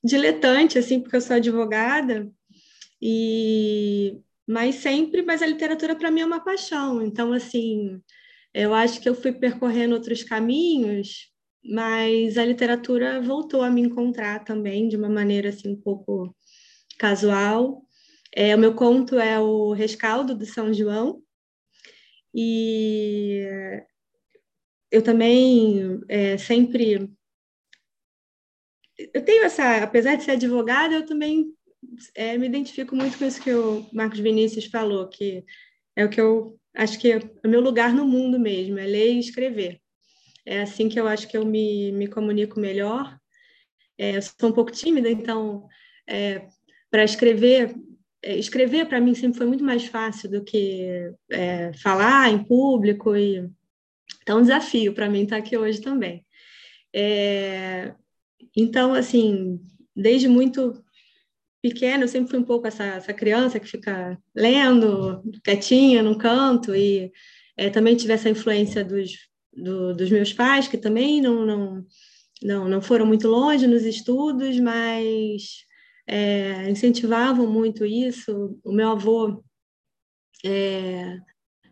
diletante, assim, porque eu sou advogada, e mas sempre, mas a literatura para mim é uma paixão. Então, assim, eu acho que eu fui percorrendo outros caminhos, mas a literatura voltou a me encontrar também de uma maneira assim um pouco casual. É, o meu conto é o Rescaldo do São João. E eu também é, sempre. Eu tenho essa. Apesar de ser advogada, eu também é, me identifico muito com isso que o Marcos Vinícius falou, que é o que eu acho que é o meu lugar no mundo mesmo, é ler e escrever. É assim que eu acho que eu me, me comunico melhor. É, eu sou um pouco tímida, então é, para escrever, é, escrever para mim sempre foi muito mais fácil do que é, falar em público e então é um desafio para mim estar aqui hoje também. É, então, assim, desde muito pequena, eu sempre fui um pouco essa, essa criança que fica lendo, quietinha num canto, e é, também tive essa influência dos, do, dos meus pais, que também não, não, não, não foram muito longe nos estudos, mas é, incentivavam muito isso. O meu avô é,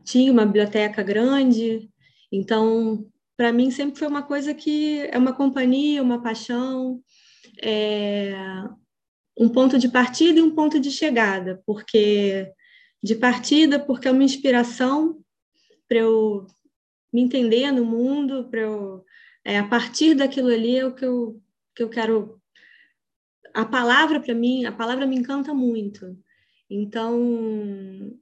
tinha uma biblioteca grande, então, para mim, sempre foi uma coisa que é uma companhia, uma paixão, é, um ponto de partida e um ponto de chegada, porque de partida, porque é uma inspiração para eu me entender no mundo, para eu é, a partir daquilo ali é o que eu, que eu quero a palavra para mim, a palavra me encanta muito. Então,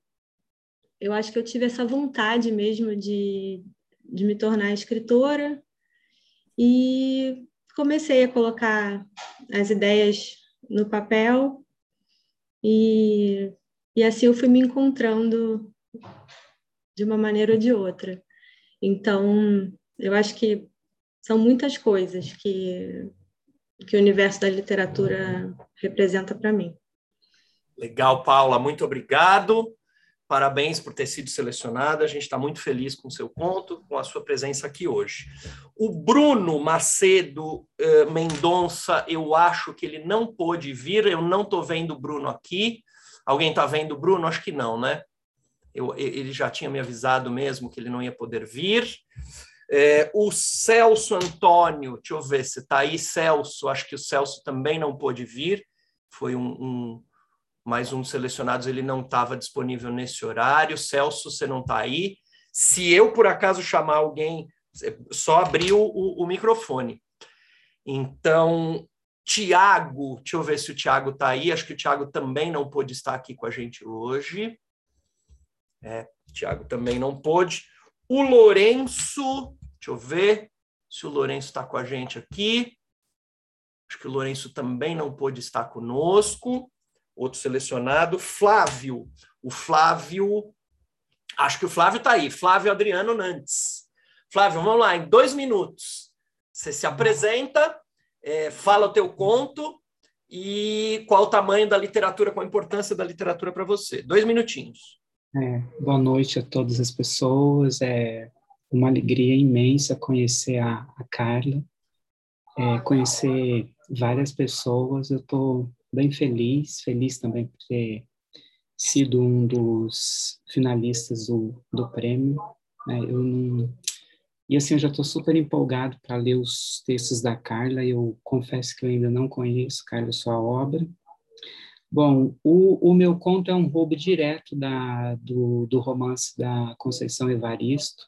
eu acho que eu tive essa vontade mesmo de, de me tornar escritora e comecei a colocar as ideias no papel e, e assim eu fui me encontrando de uma maneira ou de outra. Então, eu acho que são muitas coisas que que o universo da literatura representa para mim. Legal, Paula, muito obrigado. Parabéns por ter sido selecionada. A gente está muito feliz com o seu conto, com a sua presença aqui hoje. O Bruno Macedo uh, Mendonça, eu acho que ele não pôde vir. Eu não estou vendo o Bruno aqui. Alguém está vendo o Bruno? Acho que não, né? Eu, ele já tinha me avisado mesmo que ele não ia poder vir. É, o Celso Antônio, deixa eu ver se está aí, Celso. Acho que o Celso também não pôde vir. Foi um, um mais um dos selecionados ele não estava disponível nesse horário. Celso, você não está aí. Se eu, por acaso, chamar alguém, só abrir o, o, o microfone. Então, Tiago, deixa eu ver se o Tiago está aí. Acho que o Tiago também não pôde estar aqui com a gente hoje. É, Tiago também não pôde. O Lourenço, deixa eu ver se o Lourenço está com a gente aqui. Acho que o Lourenço também não pôde estar conosco outro selecionado, Flávio. O Flávio, acho que o Flávio está aí, Flávio Adriano Nantes. Flávio, vamos lá, em dois minutos. Você se apresenta, é, fala o teu conto e qual o tamanho da literatura, qual a importância da literatura para você. Dois minutinhos. É, boa noite a todas as pessoas. É uma alegria imensa conhecer a, a Carla, é, conhecer várias pessoas. Eu estou bem feliz, feliz também por ter sido um dos finalistas do, do prêmio. Né? Eu não, e assim, eu já estou super empolgado para ler os textos da Carla. Eu confesso que eu ainda não conheço, Carla, sua obra. Bom, o, o meu conto é um roubo direto da, do, do romance da Conceição Evaristo,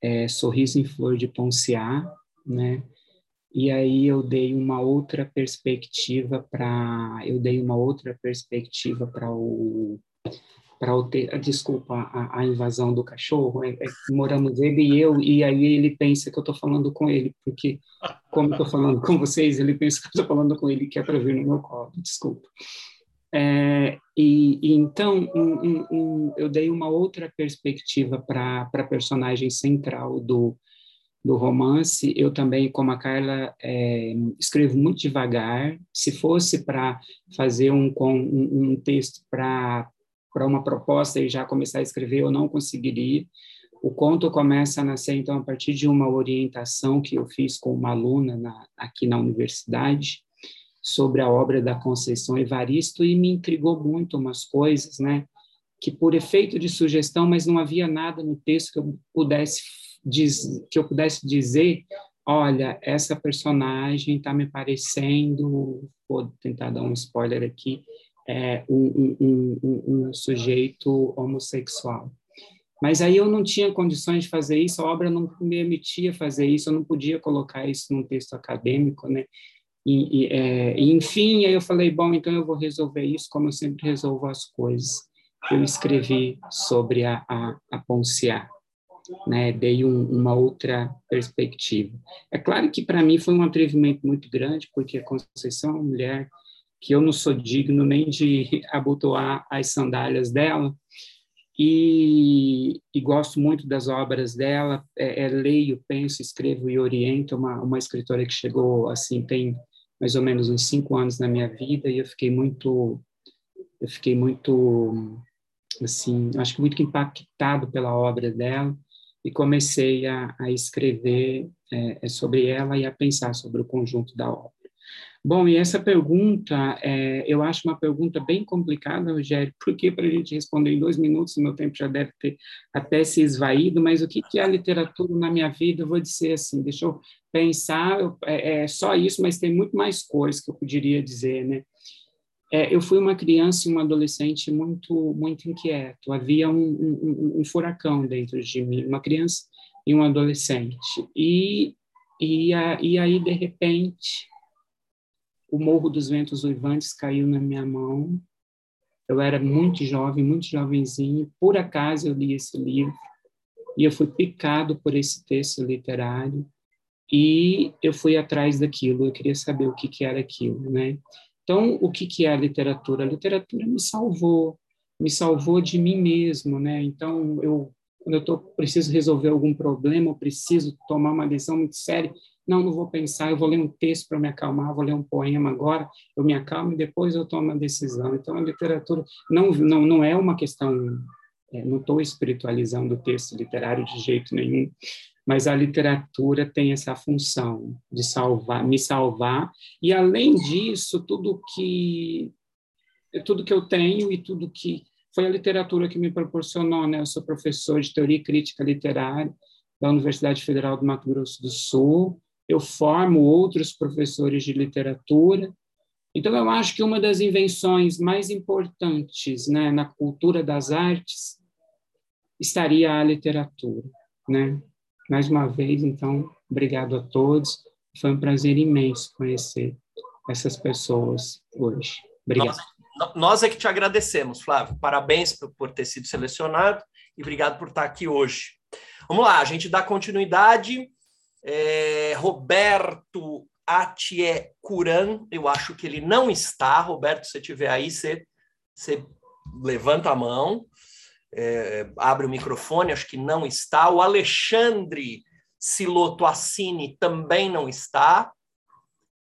é, Sorriso em Flor de Ponciá, né? e aí eu dei uma outra perspectiva para eu dei uma outra perspectiva para o para o desculpa a, a, invasão do cachorro é, é, moramos ele e eu e aí ele pensa que eu estou falando com ele porque como estou falando com vocês ele pensa que eu estou falando com ele que é para vir no meu colo desculpa é, e, e, então um, um, um, eu dei uma outra perspectiva para a personagem central do do romance, eu também, como a Carla, é, escrevo muito devagar. Se fosse para fazer um, um, um texto para uma proposta e já começar a escrever, eu não conseguiria. O conto começa a nascer, então, a partir de uma orientação que eu fiz com uma aluna na, aqui na universidade sobre a obra da Conceição Evaristo e me intrigou muito umas coisas, né? Que por efeito de sugestão, mas não havia nada no texto que eu pudesse diz, que eu pudesse dizer, olha, essa personagem está me parecendo, vou tentar dar um spoiler aqui, é um, um, um, um, sujeito homossexual. Mas aí eu não tinha condições de fazer isso, a obra não me permitia fazer isso, eu não podia colocar isso num texto acadêmico, né? E, e, é, enfim, aí eu falei, bom, então eu vou resolver isso como eu sempre resolvo as coisas. Eu escrevi sobre a, a, a Ponciá né, dei um, uma outra perspectiva. É claro que para mim foi um atrevimento muito grande, porque a Conceição é uma mulher que eu não sou digno nem de abotoar as sandálias dela, e, e gosto muito das obras dela, é, é, leio, penso, escrevo e oriento, uma, uma escritora que chegou, assim, tem mais ou menos uns cinco anos na minha vida, e eu fiquei muito, eu fiquei muito, assim, acho que muito impactado pela obra dela, e comecei a, a escrever é, é, sobre ela e a pensar sobre o conjunto da obra. Bom, e essa pergunta, é, eu acho uma pergunta bem complicada, Rogério, porque para a gente responder em dois minutos, meu tempo já deve ter até se esvaído, mas o que, que é a literatura na minha vida? Eu vou dizer assim, deixa eu pensar, é, é só isso, mas tem muito mais coisas que eu poderia dizer, né? é, eu fui uma criança e uma adolescente muito muito inquieto. Havia um, um, um, furacão dentro de mim, uma criança e um adolescente. E e, a, e aí de repente o Morro dos Ventos Uivantes caiu na minha mão. Eu era muito jovem, muito jovenzinho. Por acaso eu li esse livro e eu fui picado por esse texto literário e eu fui atrás daquilo. Eu queria saber o que que era aquilo, né? Então, o que, que é a literatura? A literatura me salvou, me salvou de mim mesmo, né? Então, eu, quando eu tô, preciso resolver algum problema, eu preciso tomar uma decisão muito séria, não, não vou pensar, eu vou ler um texto para me acalmar, vou ler um poema agora, eu me acalmo e depois eu tomo a decisão. Então, a literatura não, não, não é uma questão é, não estou espiritualizando o texto literário de jeito nenhum, mas a literatura tem essa função de salvar, me salvar, e além disso, tudo que tudo que eu tenho e tudo que foi a literatura que me proporcionou, né? Eu sou professor de teoria e crítica literária da Universidade Federal do Mato Grosso do Sul. Eu formo outros professores de literatura. Então, eu acho que uma das invenções mais importantes né, na cultura das artes estaria a literatura, né? Mais uma vez, então, obrigado a todos. Foi um prazer imenso conhecer essas pessoas hoje. Obrigado. Nós, nós é que te agradecemos, Flávio. Parabéns por, por ter sido selecionado e obrigado por estar aqui hoje. Vamos lá, a gente dá continuidade. É, Roberto Atie Curan, eu acho que ele não está. Roberto, se você estiver aí, você, você levanta a mão é, abre o microfone, acho que não está. O Alexandre Siloto Assini também não está.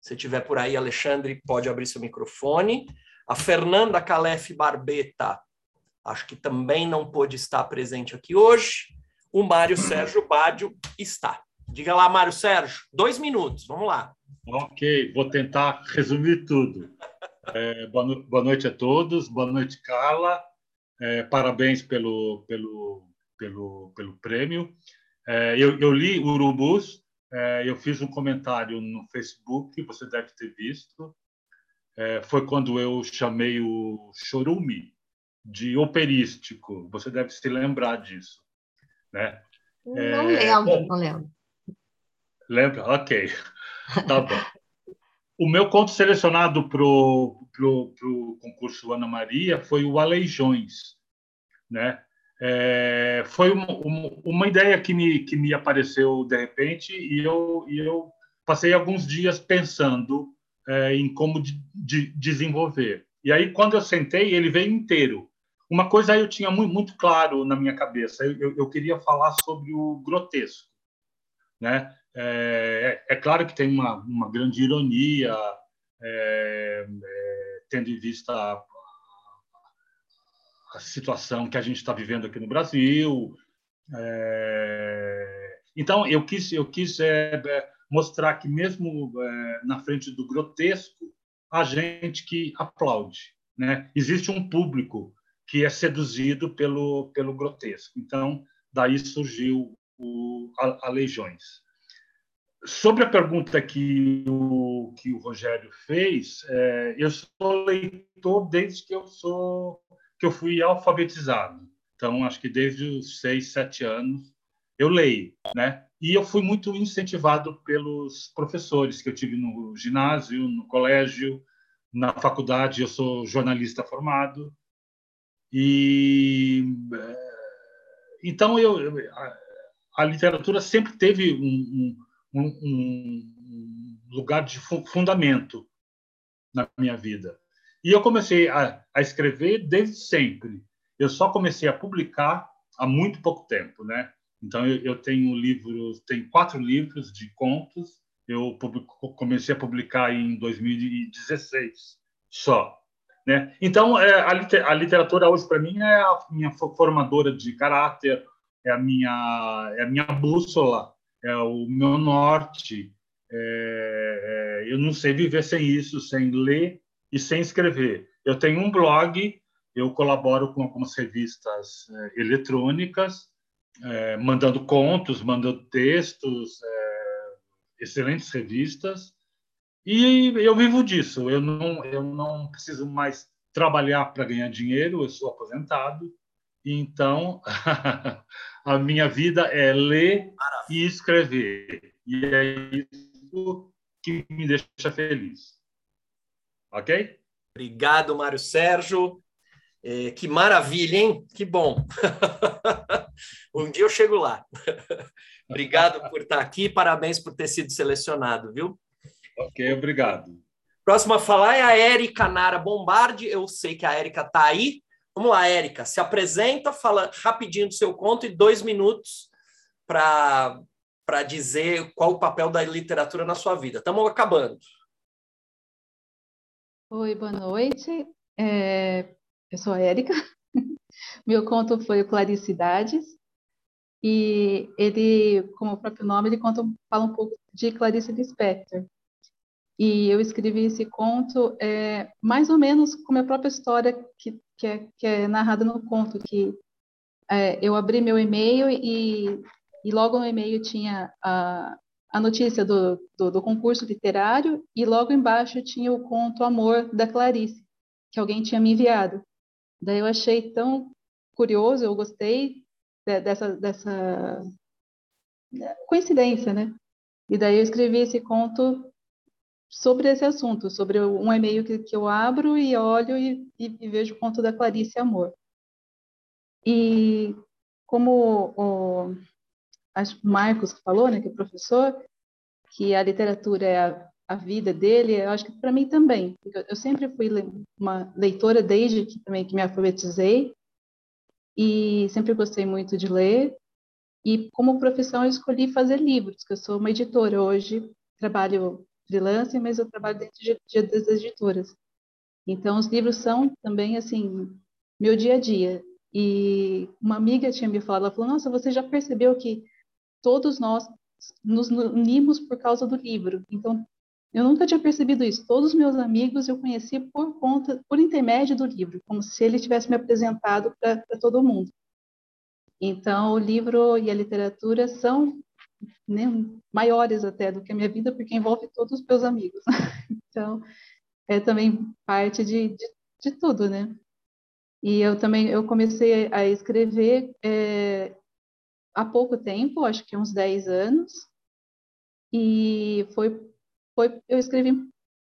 Se tiver por aí, Alexandre, pode abrir seu microfone. A Fernanda Calef Barbeta, acho que também não pôde estar presente aqui hoje. O Mário Sérgio Bádio está. Diga lá, Mário Sérgio, dois minutos, vamos lá. Ok, vou tentar resumir tudo. É, boa, boa noite a todos, boa noite, Carla. É, parabéns pelo, pelo, pelo, pelo prêmio. É, eu, eu, li Urubus, é, eu fiz um comentário no Facebook, você deve ter visto. É, foi quando eu chamei o Chorume de operístico. Você deve se lembrar disso. Né? Não é, lembro, bom, não lembro. Lembra? Ok. Tá bom. O meu conto selecionado para o concurso Ana Maria foi o Aleijões. Né? É, foi uma, uma, ideia que me, que me apareceu de repente e eu, e eu passei alguns dias pensando é, em como de, de desenvolver. E aí, quando eu sentei, ele veio inteiro. Uma coisa eu tinha muito, muito claro na minha cabeça, eu, eu, queria falar sobre o grotesco. Né? É, é, é, claro que tem uma, uma grande ironia, é, é, tendo em vista a, a, situação que a gente está vivendo aqui no Brasil. É, então, eu quis, eu quis é, mostrar que, mesmo na frente do grotesco, há gente que aplaude. Né? Existe um público que é seduzido pelo, pelo grotesco. Então, daí surgiu o, Legiões. Sobre a pergunta que o, que o Rogério fez, é, eu sou leitor desde que eu sou que eu fui alfabetizado. Então, acho que desde os seis, sete anos eu leio, né? E eu fui muito incentivado pelos professores que eu tive no ginásio, no colégio, na faculdade. Eu sou jornalista formado e é, então eu a, a literatura sempre teve um, um um, um lugar de fundamento na minha vida. E eu comecei a, a, escrever desde sempre. Eu só comecei a publicar há muito pouco tempo, né? Então eu, eu tenho livros, tenho quatro livros de contos. Eu publico, comecei a publicar em 2016 só, né? Então é, a, a literatura hoje para mim é a minha formadora de caráter, é a minha é a minha bússola é o meu norte. É, é, eu não sei viver sem isso, sem ler e sem escrever. Eu tenho um blog, eu colaboro com algumas revistas é, eletrônicas, é, mandando contos, mandando textos, é, excelentes revistas, e eu vivo disso. Eu não, eu não preciso mais trabalhar para ganhar dinheiro, eu sou aposentado, então a minha vida é ler e escrever. E é isso que me deixa feliz. Ok? Obrigado, Mário Sérgio. É, que maravilha, hein? Que bom. um dia eu chego lá. obrigado por estar aqui, parabéns por ter sido selecionado, viu? Ok, obrigado. Próxima a falar é a Érica Nara Bombardi. Eu sei que a Érica está aí. Vamos lá, Érica, se apresenta, fala rapidinho do seu conto e dois minutos para dizer qual o papel da literatura na sua vida. Estamos acabando. Oi, boa noite. É, eu sou a Érica, Meu conto foi o Claricidades, e ele, como o próprio nome, ele conta, fala um pouco de Clarice Lispector. E eu escrevi esse conto é, mais ou menos com a própria história que, que, é, que é narrada no conto, que é, eu abri meu e-mail e, e logo no e-mail tinha a, a notícia do, do, do, concurso literário e logo embaixo tinha o conto Amor da Clarice, que alguém tinha me enviado. Daí eu achei tão curioso, eu gostei de, dessa, dessa coincidência, né? E daí eu escrevi esse conto sobre esse assunto, sobre um e-mail que, que eu abro e olho e, e, e, vejo o conto da Clarice Amor. E como o Marcos falou, né, que é professor, que a literatura é a, a vida dele, eu acho que para mim também. Eu sempre fui uma leitora desde que também que me alfabetizei e sempre gostei muito de ler. E como profissão eu escolhi fazer livros, que eu sou uma editora hoje, trabalho freelance, mas eu trabalho dentro de, de, das editoras. Então os livros são também assim meu dia a dia. E uma amiga tinha me falado, ela falou: "Nossa, você já percebeu que todos nós nos unimos por causa do livro. Então, eu nunca tinha percebido isso. Todos os meus amigos eu conheci por conta, por intermédio do livro, como se ele tivesse me apresentado para todo mundo. Então, o livro e a literatura são né, maiores até do que a minha vida, porque envolve todos os meus amigos. então, é também parte de, de, de, tudo, né? E eu também eu comecei a escrever é, há pouco tempo, acho que uns 10 anos, e foi, foi eu escrevi,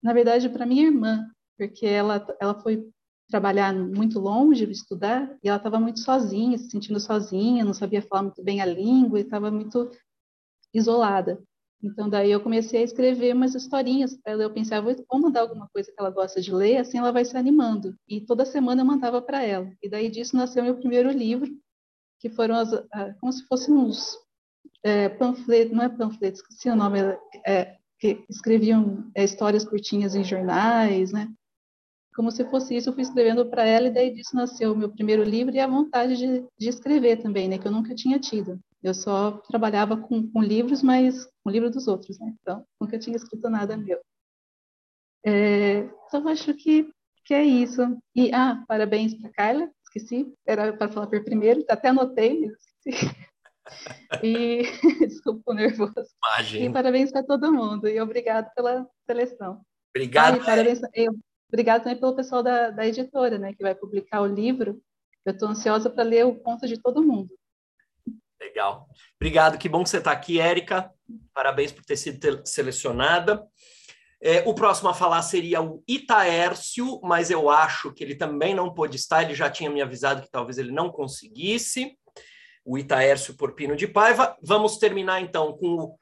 na verdade, para minha irmã, porque ela, ela foi trabalhar muito longe, estudar, e ela estava muito sozinha, se sentindo sozinha, não sabia falar muito bem a língua, e estava muito isolada. Então, daí eu comecei a escrever umas historinhas para ela. Eu pensava, vou mandar alguma coisa que ela gosta de ler, assim ela vai se animando. E toda semana eu mandava para ela. E daí disso nasceu meu primeiro livro, que foram as, como se fossem uns é, panfletos, não é panfletos, esqueci o nome, é, que escreviam é, histórias curtinhas em jornais, né? Como se fosse isso, eu fui escrevendo para ela e daí disso nasceu o meu primeiro livro e a vontade de, de escrever também, né? Que eu nunca tinha tido. Eu só trabalhava com, com livros, mas com livro dos outros, né? Então, nunca tinha escrito nada meu. É, então, acho que, que é isso. E, ah, parabéns para Carla, esqueci, era para falar por primeiro, até anotei, mas esqueci. E desculpa o nervoso. Imagina. E parabéns para todo mundo e obrigado pela seleção. Obrigado. Ah, parabéns, eu, obrigado também pelo pessoal da, da editora, né, que vai publicar o livro. Eu estou ansiosa para ler o conto de todo mundo. Legal. Obrigado, que bom que você está aqui, Érica. Parabéns por ter sido selecionada. É, o próximo a falar seria o Itaércio, mas eu acho que ele também não pôde estar, ele já tinha me avisado que talvez ele não conseguisse. O Itaércio Porpino de Paiva. Vamos terminar então com o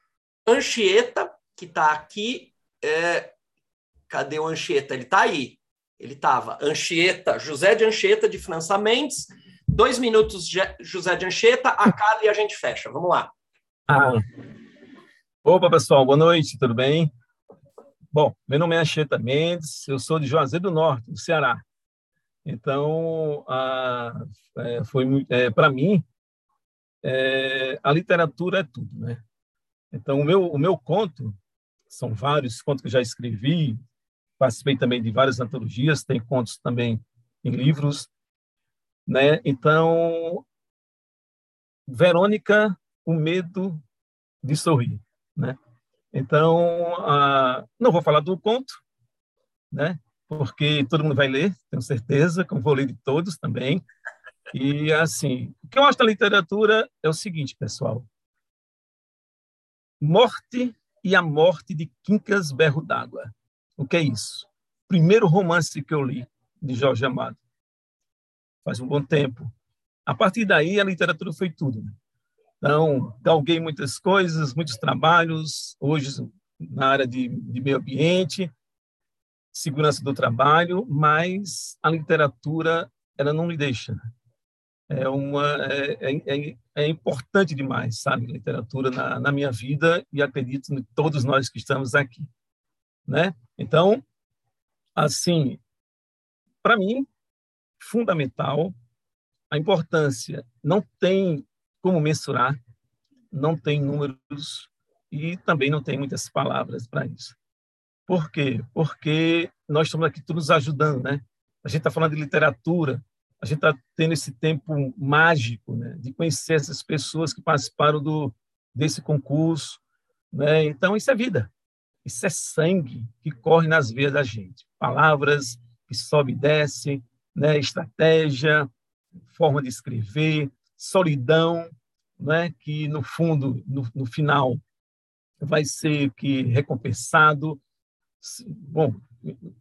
Anchieta, que está aqui. É... Cadê o Anchieta? Ele está aí. Ele estava. Anchieta, José de Anchieta, de França Mendes. Dois minutos, José de Anchieta, a Carla e a gente fecha. Vamos lá. Ah. Opa, pessoal, boa noite, tudo bem? Bom, meu nome é Anchieta Mendes, eu sou de Juazeiro do Norte, do Ceará. Então, a, é, foi é, para mim é, a literatura é tudo, né? Então, o meu o meu conto são vários contos que já escrevi, participei também de várias antologias, tem contos também em livros, né? Então, Verônica, o medo de sorrir, né? Então, ah, não vou falar do conto, né? Porque todo mundo vai ler, tenho certeza, como vou ler de todos também. E assim, o que eu acho da literatura é o seguinte, pessoal: Morte e a morte de Quincas Berro d'Água. O que é isso? Primeiro romance que eu li de Jorge Amado. Faz um bom tempo. A partir daí, a literatura foi tudo. Né? Então, galguei muitas coisas, muitos trabalhos, hoje na área de, de meio ambiente, segurança do trabalho, mas a literatura ela não me deixa. É uma é, é, é, é importante demais, sabe, literatura na, na minha vida e acredito em todos nós que estamos aqui, né? Então, assim, para mim, fundamental a importância não tem como mensurar, não tem números e também não tem muitas palavras para isso. Por quê? Porque nós estamos aqui todos ajudando, né? A gente está falando de literatura, a gente está tendo esse tempo mágico, né? De conhecer essas pessoas que participaram do desse concurso, né? Então isso é vida, isso é sangue que corre nas veias da gente. Palavras que sobe e desce, né? Estratégia, forma de escrever, solidão, né? Que no fundo, no, no final, vai ser que recompensado. Bom,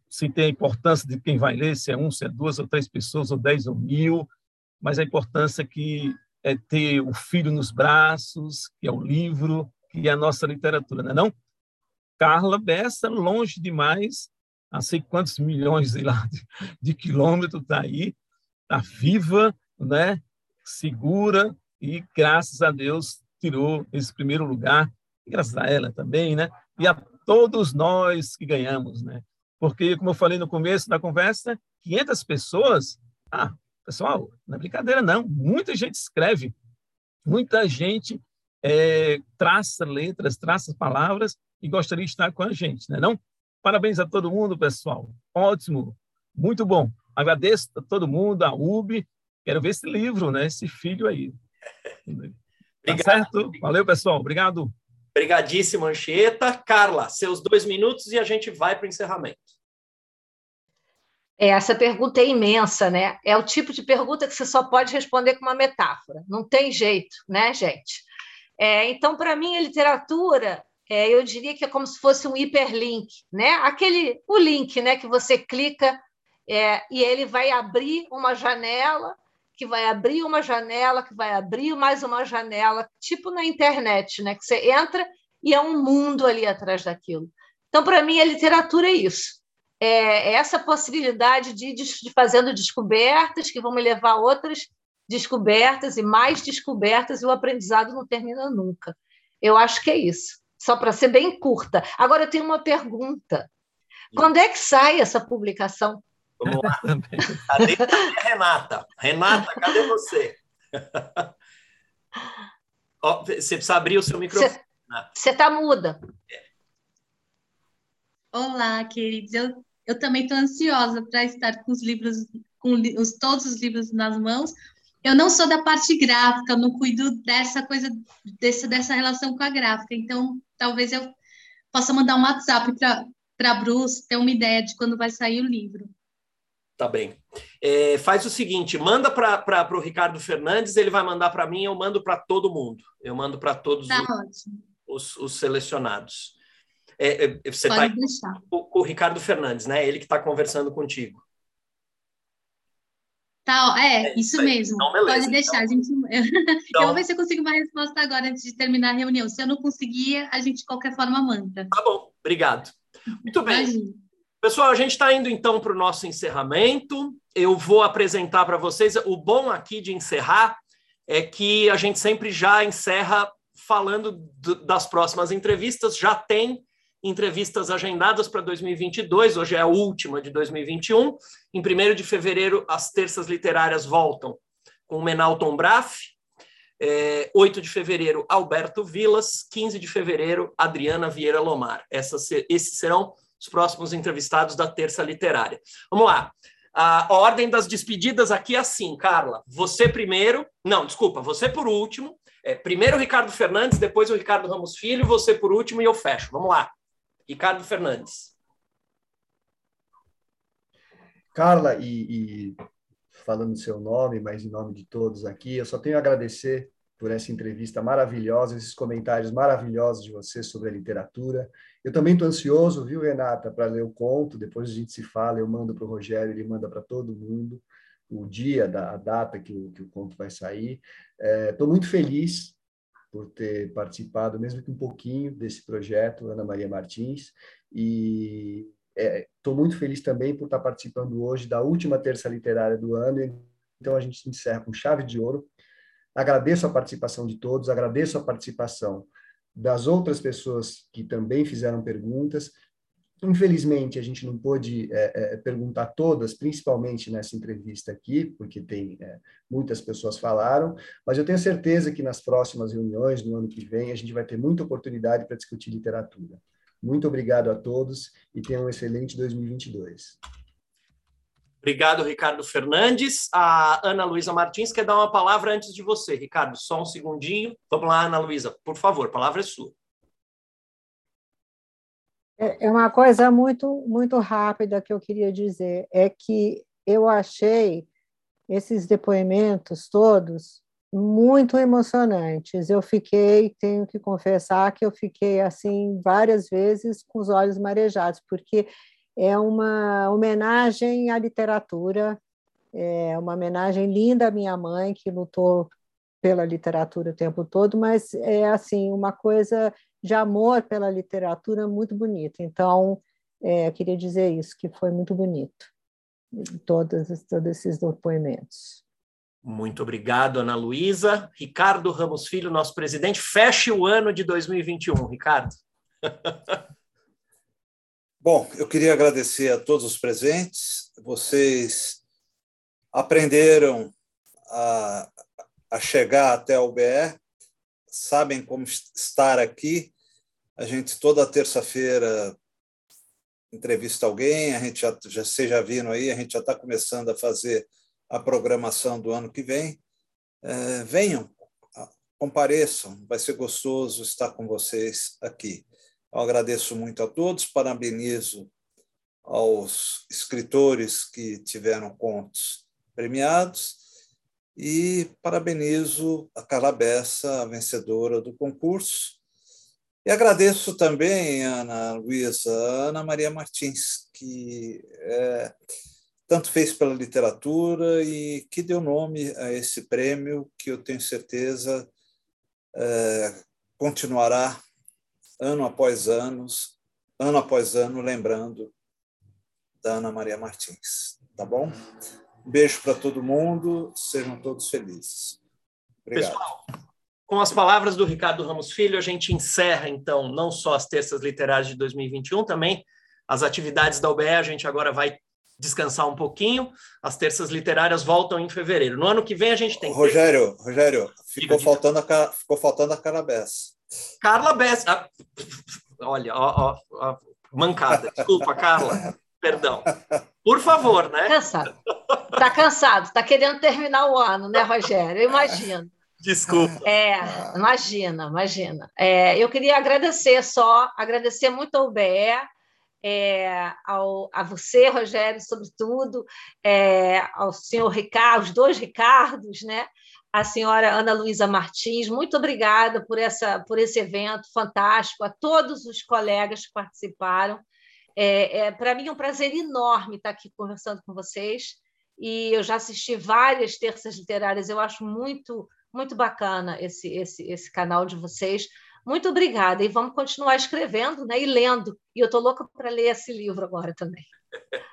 se tem a importância de quem vai ler, se é um, se é duas ou três pessoas, ou dez ou mil, mas a importância que é ter o filho nos braços, que é o livro, que é a nossa literatura, não é não? Carla Bessa, longe demais, a sei quantos milhões lá, de, de quilômetros está aí, está viva, né? segura, e graças a Deus tirou esse primeiro lugar, graças a ela também, né? e a todos nós que ganhamos, né? Porque, como eu falei no começo da conversa, 500 pessoas, ah, pessoal, não é brincadeira, não. Muita gente escreve, muita gente é, traça letras, traça palavras e gostaria de estar com a gente, né? Não? Parabéns a todo mundo, pessoal. Ótimo, muito bom. Agradeço a todo mundo, a UB. Quero ver esse livro, né? Esse filho aí. Tá Obrigado. certo? Valeu, pessoal. Obrigado. Obrigadíssimo, Anchieta. Carla, seus dois minutos e a gente vai para o encerramento. É, essa pergunta é imensa, né? É o tipo de pergunta que você só pode responder com uma metáfora. Não tem jeito, né, gente? É, então, para mim, a literatura, é, eu diria que é como se fosse um hiperlink, né? Aquele, o link, né, que você clica é, e ele vai abrir uma janela que vai abrir uma janela, que vai abrir mais uma janela, tipo na internet, né? Que você entra e é um mundo ali atrás daquilo. Então, para mim, a literatura é isso. É, é essa possibilidade de, de fazendo descobertas que vão me levar a outras descobertas e mais descobertas e o aprendizado não termina nunca. Eu acho que é isso. Só para ser bem curta. Agora eu tenho uma pergunta. Quando é que sai essa publicação? Vamos lá. Cadê a Renata? Renata, cadê você? oh, você precisa abrir o seu microfone. Você está muda. Olá, queridos. Eu, eu também estou ansiosa para estar com os livros, com os, todos os livros nas mãos. Eu não sou da parte gráfica, não cuido dessa coisa, desse, dessa relação com a gráfica. Então, talvez eu possa mandar um WhatsApp para a Bruce ter uma ideia de quando vai sair o livro. Tá bem. É, faz o seguinte, manda para o Ricardo Fernandes, ele vai mandar para mim, eu mando para todo mundo. Eu mando para todos tá os, os, os, selecionados. É, é, você está com, com o Ricardo Fernandes, né? Ele que está conversando contigo. Tá, é, é isso mesmo. Então, Pode deixar, então, a gente. Então, eu vou ver se eu consigo uma resposta agora antes de terminar a reunião. Se eu não conseguir, a gente de qualquer forma manda. Tá bom, obrigado. Muito bem. Imagina. Pessoal, a gente está indo então para o nosso encerramento. Eu vou apresentar para vocês. O bom aqui de encerrar é que a gente sempre já encerra falando das próximas entrevistas. Já tem entrevistas agendadas para 2022, hoje é a última de 2021. Em 1 de fevereiro, as terças literárias voltam com o Menalton Braff. É, 8 de fevereiro, Alberto Vilas. 15 de fevereiro, Adriana Vieira Lomar. Essas, esses serão os próximos entrevistados da Terça Literária. Vamos lá. A ordem das despedidas aqui é assim, Carla. Você primeiro, não, desculpa, você por último. É, primeiro o Ricardo Fernandes, depois o Ricardo Ramos Filho, você por último e eu fecho. Vamos lá. Ricardo Fernandes. Carla, e, e falando seu nome, mas em nome de todos aqui, eu só tenho a agradecer por essa entrevista maravilhosa, esses comentários maravilhosos de você sobre a literatura. Eu também estou ansioso, viu, Renata, para ler o conto. Depois a gente se fala, eu mando para o Rogério, ele manda para todo mundo o dia, da, a data que o, que o conto vai sair. Estou é, muito feliz por ter participado, mesmo que um pouquinho, desse projeto, Ana Maria Martins, e estou é, muito feliz também por estar participando hoje da última terça literária do ano. Então a gente encerra com chave de ouro. Agradeço a participação de todos, agradeço a participação das outras pessoas que também fizeram perguntas Infelizmente, a gente não pôde é, é, perguntar todas, principalmente nessa entrevista aqui, porque tem é, muitas pessoas falaram, mas eu tenho certeza que nas próximas reuniões, no ano que vem, a gente vai ter muita oportunidade para discutir literatura. Muito obrigado a todos e tenham um excelente 2022. Obrigado, Ricardo Fernandes. A Ana Luísa Martins quer dar uma palavra antes de você, Ricardo. Só um segundinho. Vamos lá, Ana Luísa, por favor, a palavra é sua. É, é uma coisa muito, muito rápida que eu queria dizer, é que eu achei esses depoimentos todos muito emocionantes. Eu fiquei, tenho que confessar que eu fiquei assim várias vezes com os olhos marejados, porque é uma homenagem à literatura, é uma homenagem linda à minha mãe que lutou pela literatura o tempo todo, mas é assim uma coisa de amor pela literatura muito bonita. Então, é, eu queria dizer isso, que foi muito bonito, todos, todos esses depoimentos. Muito obrigado, Ana Luísa. Ricardo Ramos Filho, nosso presidente, feche o ano de 2021. Ricardo. Bom, eu queria agradecer a todos os presentes. Vocês aprenderam a, a chegar até o BR, sabem como estar aqui a gente toda terça-feira entrevista alguém, a gente já, já seja vindo aí, a gente já está começando a fazer a programação do ano que vem. É, venham, compareçam, vai ser gostoso estar com vocês aqui. Eu agradeço muito a todos, parabenizo aos escritores que tiveram contos premiados e parabenizo a Calabessa, a vencedora do concurso, e agradeço também, Ana Luísa, Ana Maria Martins, que é, tanto fez pela literatura e que deu nome a esse prêmio, que eu tenho certeza é, continuará ano após ano, ano após ano, lembrando da Ana Maria Martins. Tá bom? Beijo para todo mundo, sejam todos felizes. Obrigado. Pessoal, com as palavras do Ricardo Ramos Filho, a gente encerra, então, não só as terças literárias de 2021, também as atividades da UBE. A gente agora vai descansar um pouquinho. As terças literárias voltam em fevereiro. No ano que vem a gente tem. Rogério, Rogério, ficou, diga, faltando A, ficou faltando a Carla Bess. Carla Bess. Ah, olha, ó, ó, ó, mancada. Desculpa, Carla. Perdão. Por favor, né? Cansado. Tá cansado, tá querendo terminar o ano, né, Rogério? Eu imagino. Desculpa. É, imagina, imagina. É, eu queria agradecer só, agradecer muito ao BE, é, ao, a você, Rogério, sobretudo, é, ao senhor Ricardo, os dois Ricardos, né? a senhora Ana Luísa Martins, muito obrigada por, essa, por esse evento fantástico, a todos os colegas que participaram. É, é Para mim é um prazer enorme estar aqui conversando com vocês, e eu já assisti várias terças literárias, eu acho muito muito bacana esse, esse, esse canal de vocês. Muito obrigada. E vamos continuar escrevendo né, e lendo. E eu estou louca para ler esse livro agora também.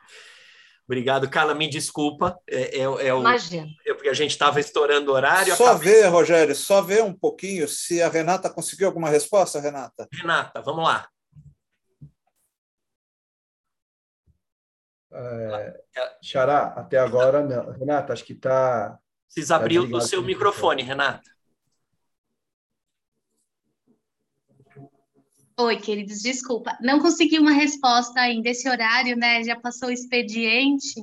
Obrigado, Carla. Me desculpa. É, é, é o, Imagina. É porque a gente estava estourando o horário. Só acabei... ver, Rogério, só ver um pouquinho se a Renata conseguiu alguma resposta, Renata. Renata, vamos lá. É, Xará, até agora não. Renata, acho que está Precisa abrir tá o seu microfone, Renata. Oi, queridos, desculpa. Não consegui uma resposta ainda. Esse horário, né? Já passou o expediente.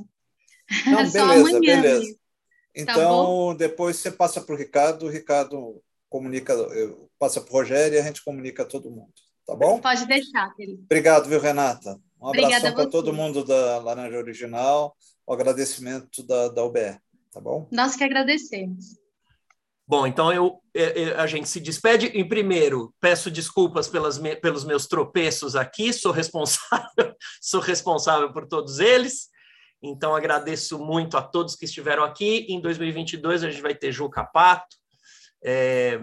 Não, beleza, amanhã, beleza. Tá então, tá depois você passa para o Ricardo, o Ricardo comunica, passa para o Rogério e a gente comunica todo mundo. Tá bom? Pode deixar, querido. Obrigado, viu, Renata? Um abraço para todo mundo da Laranja Original, o agradecimento da, da UBR. Tá bom? Nós que agradecemos. Bom, então eu, eu, a gente se despede. Em primeiro, peço desculpas pelas, pelos meus tropeços aqui, sou responsável, sou responsável por todos eles. Então, agradeço muito a todos que estiveram aqui. Em 2022, a gente vai ter Juca Pato, é,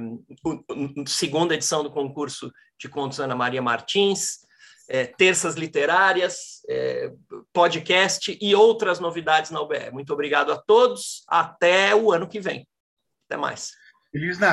segunda edição do concurso de contos Ana Maria Martins, é, terças literárias, é, podcast e outras novidades na UBE. Muito obrigado a todos. Até o ano que vem. Até mais. Feliz Natal.